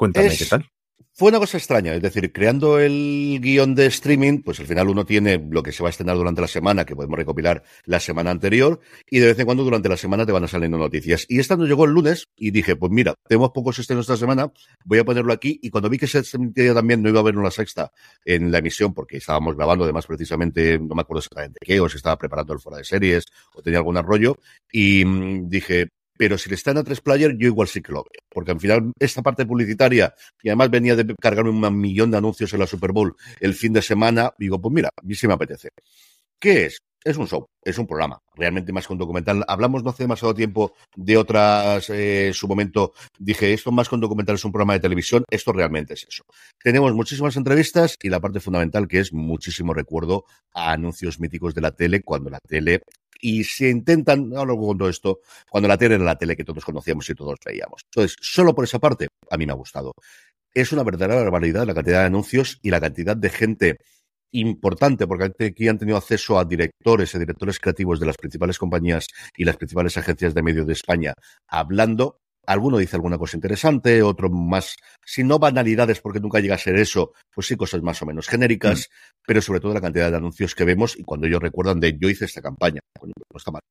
Cuéntame qué tal. Fue una cosa extraña, es decir, creando el guion de streaming, pues al final uno tiene lo que se va a estrenar durante la semana, que podemos recopilar la semana anterior, y de vez en cuando durante la semana te van a saliendo noticias. Y esta nos llegó el lunes y dije, pues mira, tenemos pocos estrenos esta semana, voy a ponerlo aquí, y cuando vi que se emitía también, no iba a haber una sexta en la emisión, porque estábamos grabando además precisamente, no me acuerdo exactamente qué, o se estaba preparando el fuera de series, o tenía algún arroyo, y mm, dije, pero si le está en a tres player, yo igual sí que lo veo. Porque al final, esta parte publicitaria, y además venía de cargarme un millón de anuncios en la Super Bowl el fin de semana, digo, pues mira, a mí sí me apetece. ¿Qué es? Es un show, es un programa, realmente más un documental. Hablamos no hace demasiado tiempo de otras, eh, su momento, dije, esto más un documental es un programa de televisión, esto realmente es eso. Tenemos muchísimas entrevistas y la parte fundamental que es muchísimo recuerdo a anuncios míticos de la tele, cuando la tele y se intentan, ahora con todo esto, cuando la tele era la tele que todos conocíamos y todos veíamos. Entonces, solo por esa parte, a mí me ha gustado. Es una verdadera barbaridad la cantidad de anuncios y la cantidad de gente importante, porque aquí han tenido acceso a directores y directores creativos de las principales compañías y las principales agencias de medios de España hablando Alguno dice alguna cosa interesante, otro más, si no banalidades, porque nunca llega a ser eso, pues sí cosas más o menos genéricas, mm. pero sobre todo la cantidad de anuncios que vemos y cuando ellos recuerdan de yo hice esta campaña. no está mal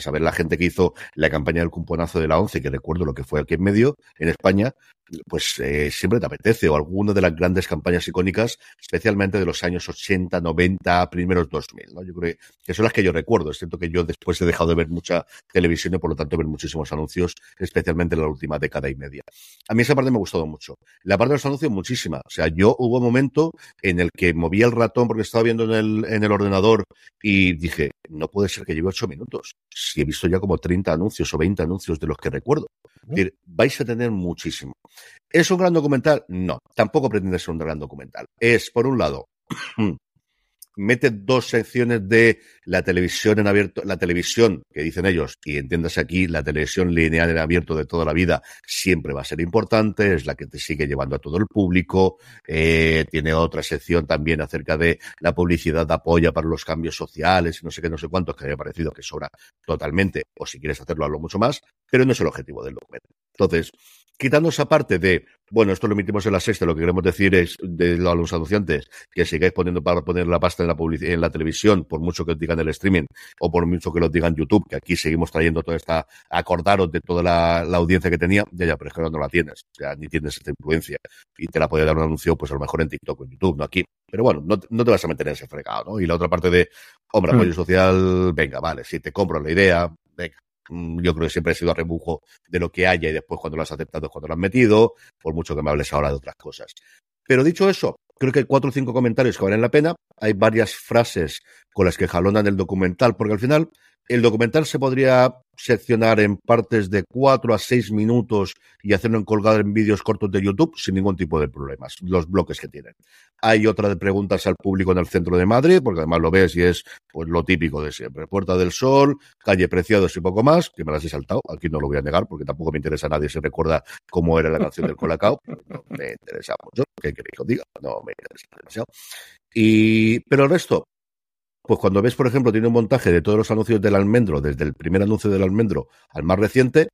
saber la gente que hizo la campaña del cumponazo de la ONCE, que recuerdo lo que fue aquí en medio, en España, pues eh, siempre te apetece, o alguna de las grandes campañas icónicas, especialmente de los años 80, 90, primeros 2000, ¿no? Yo creo que son las que yo recuerdo. Es cierto que yo después he dejado de ver mucha televisión y por lo tanto ver muchísimos anuncios, especialmente en la última década y media. A mí esa parte me ha gustado mucho. La parte de los anuncios, muchísima. O sea, yo hubo un momento en el que movía el ratón porque estaba viendo en el, en el ordenador y dije, no puede ser que lleve ocho minutos si he visto ya como 30 anuncios o 20 anuncios de los que recuerdo. Es decir, vais a tener muchísimo. ¿Es un gran documental? No, tampoco pretende ser un gran documental. Es, por un lado, mete dos secciones de la televisión en abierto, la televisión, que dicen ellos, y entiéndase aquí, la televisión lineal en abierto de toda la vida siempre va a ser importante, es la que te sigue llevando a todo el público, eh, tiene otra sección también acerca de la publicidad de apoya para los cambios sociales, no sé qué, no sé cuántos, que me ha parecido que sobra totalmente, o si quieres hacerlo, hablo mucho más, pero no es el objetivo del documento. Entonces, quitando esa parte de, bueno, esto lo emitimos en la sexta, lo que queremos decir es de los anunciantes que sigáis poniendo para poner la pasta en la, en la televisión, por mucho que os digan el streaming o por mucho que lo digan YouTube, que aquí seguimos trayendo toda esta, acordaros de toda la, audiencia que tenía, ya, ya, pero es que no la tienes, o sea, ni tienes esta influencia y te la puede dar un anuncio, pues a lo mejor en TikTok o en YouTube, no aquí. Pero bueno, no, te vas a meter en ese fregado, ¿no? Y la otra parte de, hombre, apoyo mm. social, venga, vale, si te compro la idea, venga, yo creo que siempre he sido a rebujo de lo que haya y después cuando lo has aceptado es cuando lo has metido, por mucho que me hables ahora de otras cosas. Pero dicho eso, creo que hay cuatro o cinco comentarios que valen la pena. Hay varias frases con las que jalonan el documental, porque al final el documental se podría seccionar en partes de cuatro a seis minutos y hacerlo en en vídeos cortos de YouTube sin ningún tipo de problemas, los bloques que tienen. Hay otra de preguntas al público en el centro de Madrid, porque además lo ves y es pues lo típico de siempre. Puerta del Sol, calle Preciados y poco más, que me las he saltado, aquí no lo voy a negar porque tampoco me interesa a nadie si recuerda cómo era la canción del Colacao, no me interesa mucho, ¿qué queréis que diga? No me interesa demasiado. Y, pero el resto, pues cuando ves, por ejemplo, tiene un montaje de todos los anuncios del almendro, desde el primer anuncio del almendro al más reciente,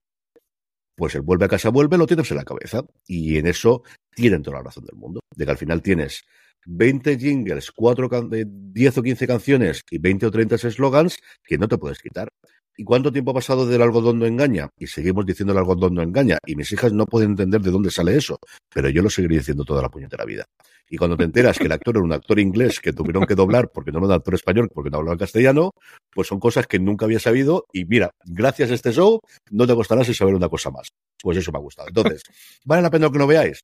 pues el vuelve a casa, vuelve, lo tienes en la cabeza. Y en eso tienen toda la razón del mundo. De que al final tienes 20 jingles, 4 10 o 15 canciones y 20 o 30 eslogans que no te puedes quitar. ¿Y cuánto tiempo ha pasado del algodón no engaña? Y seguimos diciendo el algodón no engaña. Y mis hijas no pueden entender de dónde sale eso. Pero yo lo seguiré diciendo toda la puñetera vida. Y cuando te enteras que el actor era un actor inglés que tuvieron que doblar porque no era un actor español, porque no hablaba castellano, pues son cosas que nunca había sabido. Y mira, gracias a este show, no te costará si saber una cosa más. Pues eso me ha gustado. Entonces, ¿vale la pena que lo veáis?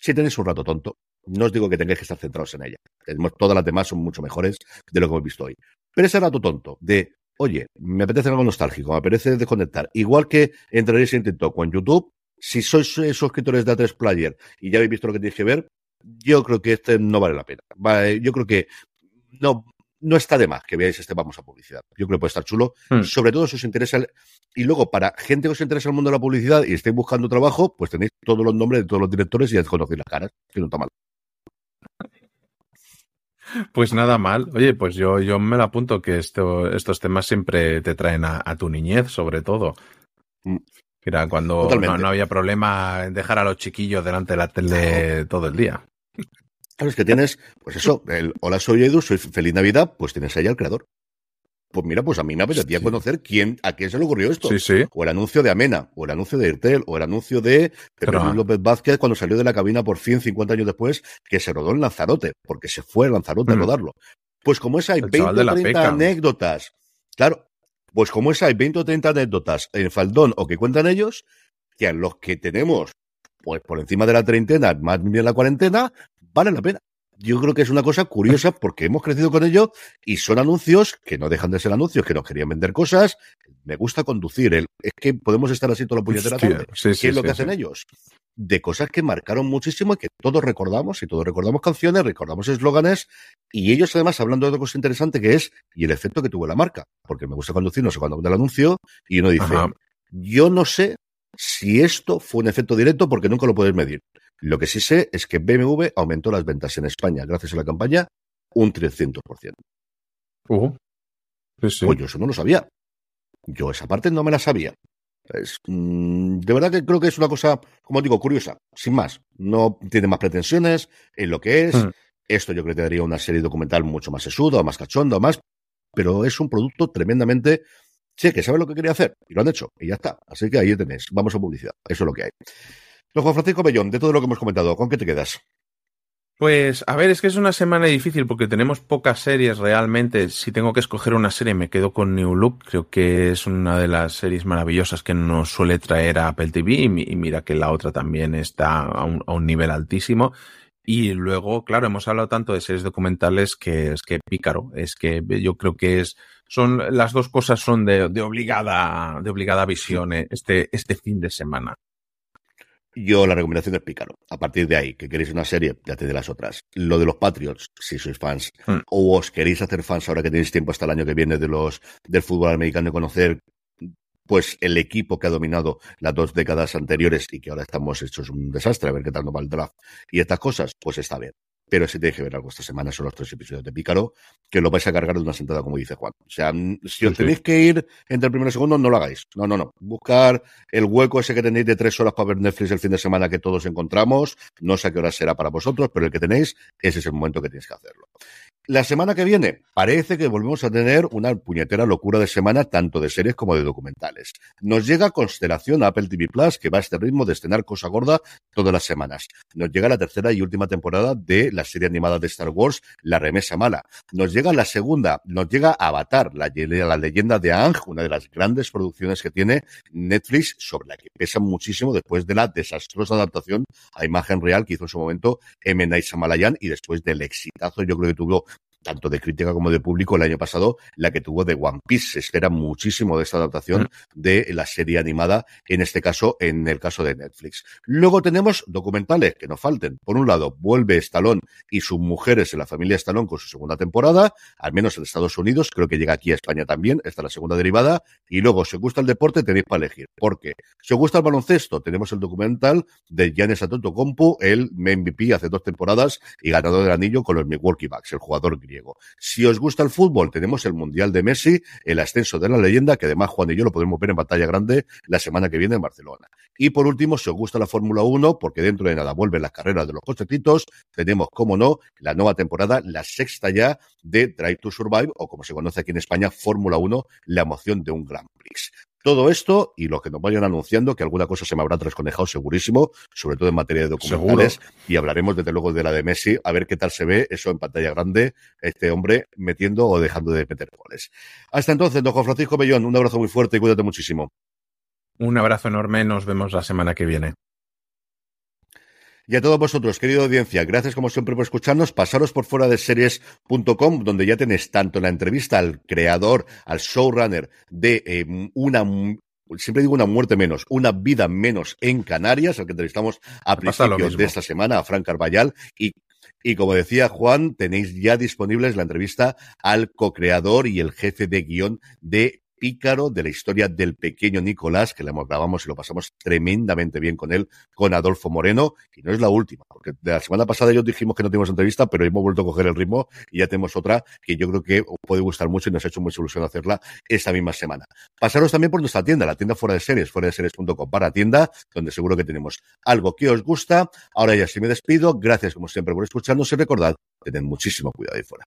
Si tenéis un rato tonto, no os digo que tengáis que estar centrados en ella. Todas las demás son mucho mejores de lo que hemos visto hoy. Pero ese rato tonto de oye, me apetece algo nostálgico, me apetece desconectar. Igual que entraréis en TikTok o en YouTube, si sois suscriptores de A3 Player y ya habéis visto lo que tenéis que ver, yo creo que este no vale la pena. yo creo que no, no está de más que veáis este Vamos a Publicidad. Yo creo que puede estar chulo, hmm. sobre todo si os interesa. Y luego, para gente que os interesa el mundo de la publicidad y estéis buscando trabajo, pues tenéis todos los nombres de todos los directores y ya conocéis las caras, que no está mal. Pues nada mal. Oye, pues yo, yo me lo apunto que esto, estos temas siempre te traen a, tu niñez, sobre todo. Mm. Era cuando no, había problema en dejar a los chiquillos delante de la tele todo el día. Claro, es que tienes, pues eso, el Hola, soy Edu, soy Feliz Navidad, pues tienes ahí al creador. Pues mira, pues a mí me apetecía conocer quién, a quién se le ocurrió esto. Sí, sí. O el anuncio de Amena, o el anuncio de Airtel, o el anuncio de Pepe López Vázquez cuando salió de la cabina por fin 50 años después, que se rodó en Lanzarote, porque se fue a Lanzarote a mm. rodarlo. Pues como esa hay 20 o 30 anécdotas. Claro, pues como esa hay 20 o 30 anécdotas en Faldón o que cuentan ellos, que a los que tenemos, pues por encima de la treintena, más bien la cuarentena, vale la pena yo creo que es una cosa curiosa porque hemos crecido con ello y son anuncios que no dejan de ser anuncios, que nos querían vender cosas. Me gusta conducir. es que podemos estar así toda la puñetera tarde. ¿Qué es lo que hacen ellos? De cosas que marcaron muchísimo y que todos recordamos, y todos recordamos canciones, recordamos eslóganes, y ellos además hablando de otra cosa interesante que es, y el efecto que tuvo la marca. Porque me gusta conducir, no sé cuándo el anuncio, y uno dice, yo no sé si esto fue un efecto directo porque nunca lo puedes medir. Lo que sí sé es que BMW aumentó las ventas en España gracias a la campaña un 300%. Uh, Pues yo eso no lo sabía. Yo esa parte no me la sabía. Mm, de verdad que creo que es una cosa, como digo, curiosa, sin más. No tiene más pretensiones en lo que es. Hmm. Esto yo creo que daría una serie documental mucho más sesuda, más cachonda, más. Pero es un producto tremendamente. Sí, que sabe lo que quería hacer y lo han hecho y ya está. Así que ahí tenéis. Vamos a publicidad. Eso es lo que hay. Don Juan Francisco Bellón, de todo lo que hemos comentado, ¿con qué te quedas? Pues a ver, es que es una semana difícil porque tenemos pocas series realmente. Si tengo que escoger una serie, me quedo con New Look. Creo que es una de las series maravillosas que nos suele traer a Apple TV y mira que la otra también está a un, nivel altísimo. Y luego, claro, hemos hablado tanto de series documentales que es que pícaro. Es que yo creo que es son las dos cosas son de, obligada de obligada visión eh, este este fin de semana. Yo la recomendación es Pícaro. A partir de ahí, que queréis una serie, ya de las otras. Lo de los Patriots, si sois fans, mm. o os queréis hacer fans ahora que tenéis tiempo hasta el año que viene de los del fútbol americano y conocer pues el equipo que ha dominado las dos décadas anteriores y que ahora estamos hechos un desastre, a ver qué tal nos va el draft y estas cosas, pues está bien pero si tenéis que ver algo esta semana son los tres episodios de Pícaro, que lo vais a cargar de una sentada, como dice Juan. O sea, si os tenéis que ir entre el primero y el segundo, no lo hagáis. No, no, no. Buscar el hueco ese que tenéis de tres horas para ver Netflix el fin de semana que todos encontramos. No sé a qué hora será para vosotros, pero el que tenéis, ese es el momento que tenéis que hacerlo. La semana que viene parece que volvemos a tener una puñetera locura de semana, tanto de series como de documentales. Nos llega Constelación Apple TV Plus, que va a este ritmo de estrenar cosa gorda todas las semanas. Nos llega la tercera y última temporada de la serie animada de Star Wars, La Remesa Mala. Nos llega la segunda, nos llega Avatar, la, la leyenda de Ang, una de las grandes producciones que tiene Netflix, sobre la que pesa muchísimo después de la desastrosa adaptación a imagen real que hizo en su momento M. Night Shyamalan y después del exitazo, yo creo que tuvo tanto de crítica como de público el año pasado, la que tuvo de One Piece. Se espera muchísimo de esta adaptación mm. de la serie animada, en este caso, en el caso de Netflix. Luego tenemos documentales que no falten. Por un lado, vuelve Stallone y sus mujeres en la familia Stallone con su segunda temporada, al menos en Estados Unidos, creo que llega aquí a España también, esta es la segunda derivada. Y luego, si os gusta el deporte, tenéis para elegir. Porque si os gusta el baloncesto, tenemos el documental de Giannis Antetokounmpo, el MVP hace dos temporadas y ganador del anillo con los Milwaukee Bucks, el jugador si os gusta el fútbol, tenemos el Mundial de Messi, el ascenso de la leyenda, que además Juan y yo lo podemos ver en pantalla grande la semana que viene en Barcelona. Y por último, si os gusta la Fórmula 1, porque dentro de nada vuelven las carreras de los cochecitos, tenemos, como no, la nueva temporada, la sexta ya de Drive to Survive, o como se conoce aquí en España, Fórmula 1, la emoción de un Grand Prix. Todo esto y lo que nos vayan anunciando, que alguna cosa se me habrá trasconejado segurísimo, sobre todo en materia de documentales, y hablaremos desde luego de la de Messi, a ver qué tal se ve eso en pantalla grande, este hombre metiendo o dejando de meter goles. Hasta entonces, don Juan Francisco Bellón, un abrazo muy fuerte y cuídate muchísimo. Un abrazo enorme, nos vemos la semana que viene. Y a todos vosotros, querida audiencia, gracias como siempre por escucharnos. Pasaros por fuera de series.com, donde ya tenéis tanto la entrevista al creador, al showrunner de eh, una siempre digo una muerte menos, una vida menos en Canarias, al que entrevistamos a principios de esta semana, a Frank Carballal, y y como decía Juan, tenéis ya disponibles la entrevista al co-creador y el jefe de guion de pícaro de la historia del pequeño Nicolás, que le grabamos y lo pasamos tremendamente bien con él, con Adolfo Moreno, y no es la última, porque la semana pasada ellos dijimos que no teníamos entrevista, pero hemos vuelto a coger el ritmo y ya tenemos otra que yo creo que os puede gustar mucho y nos ha hecho mucha ilusión hacerla esta misma semana. Pasaros también por nuestra tienda, la tienda fuera de series, fuera de series.com para tienda, donde seguro que tenemos algo que os gusta. Ahora ya sí me despido. Gracias como siempre por escucharnos y recordad, tened muchísimo cuidado ahí fuera.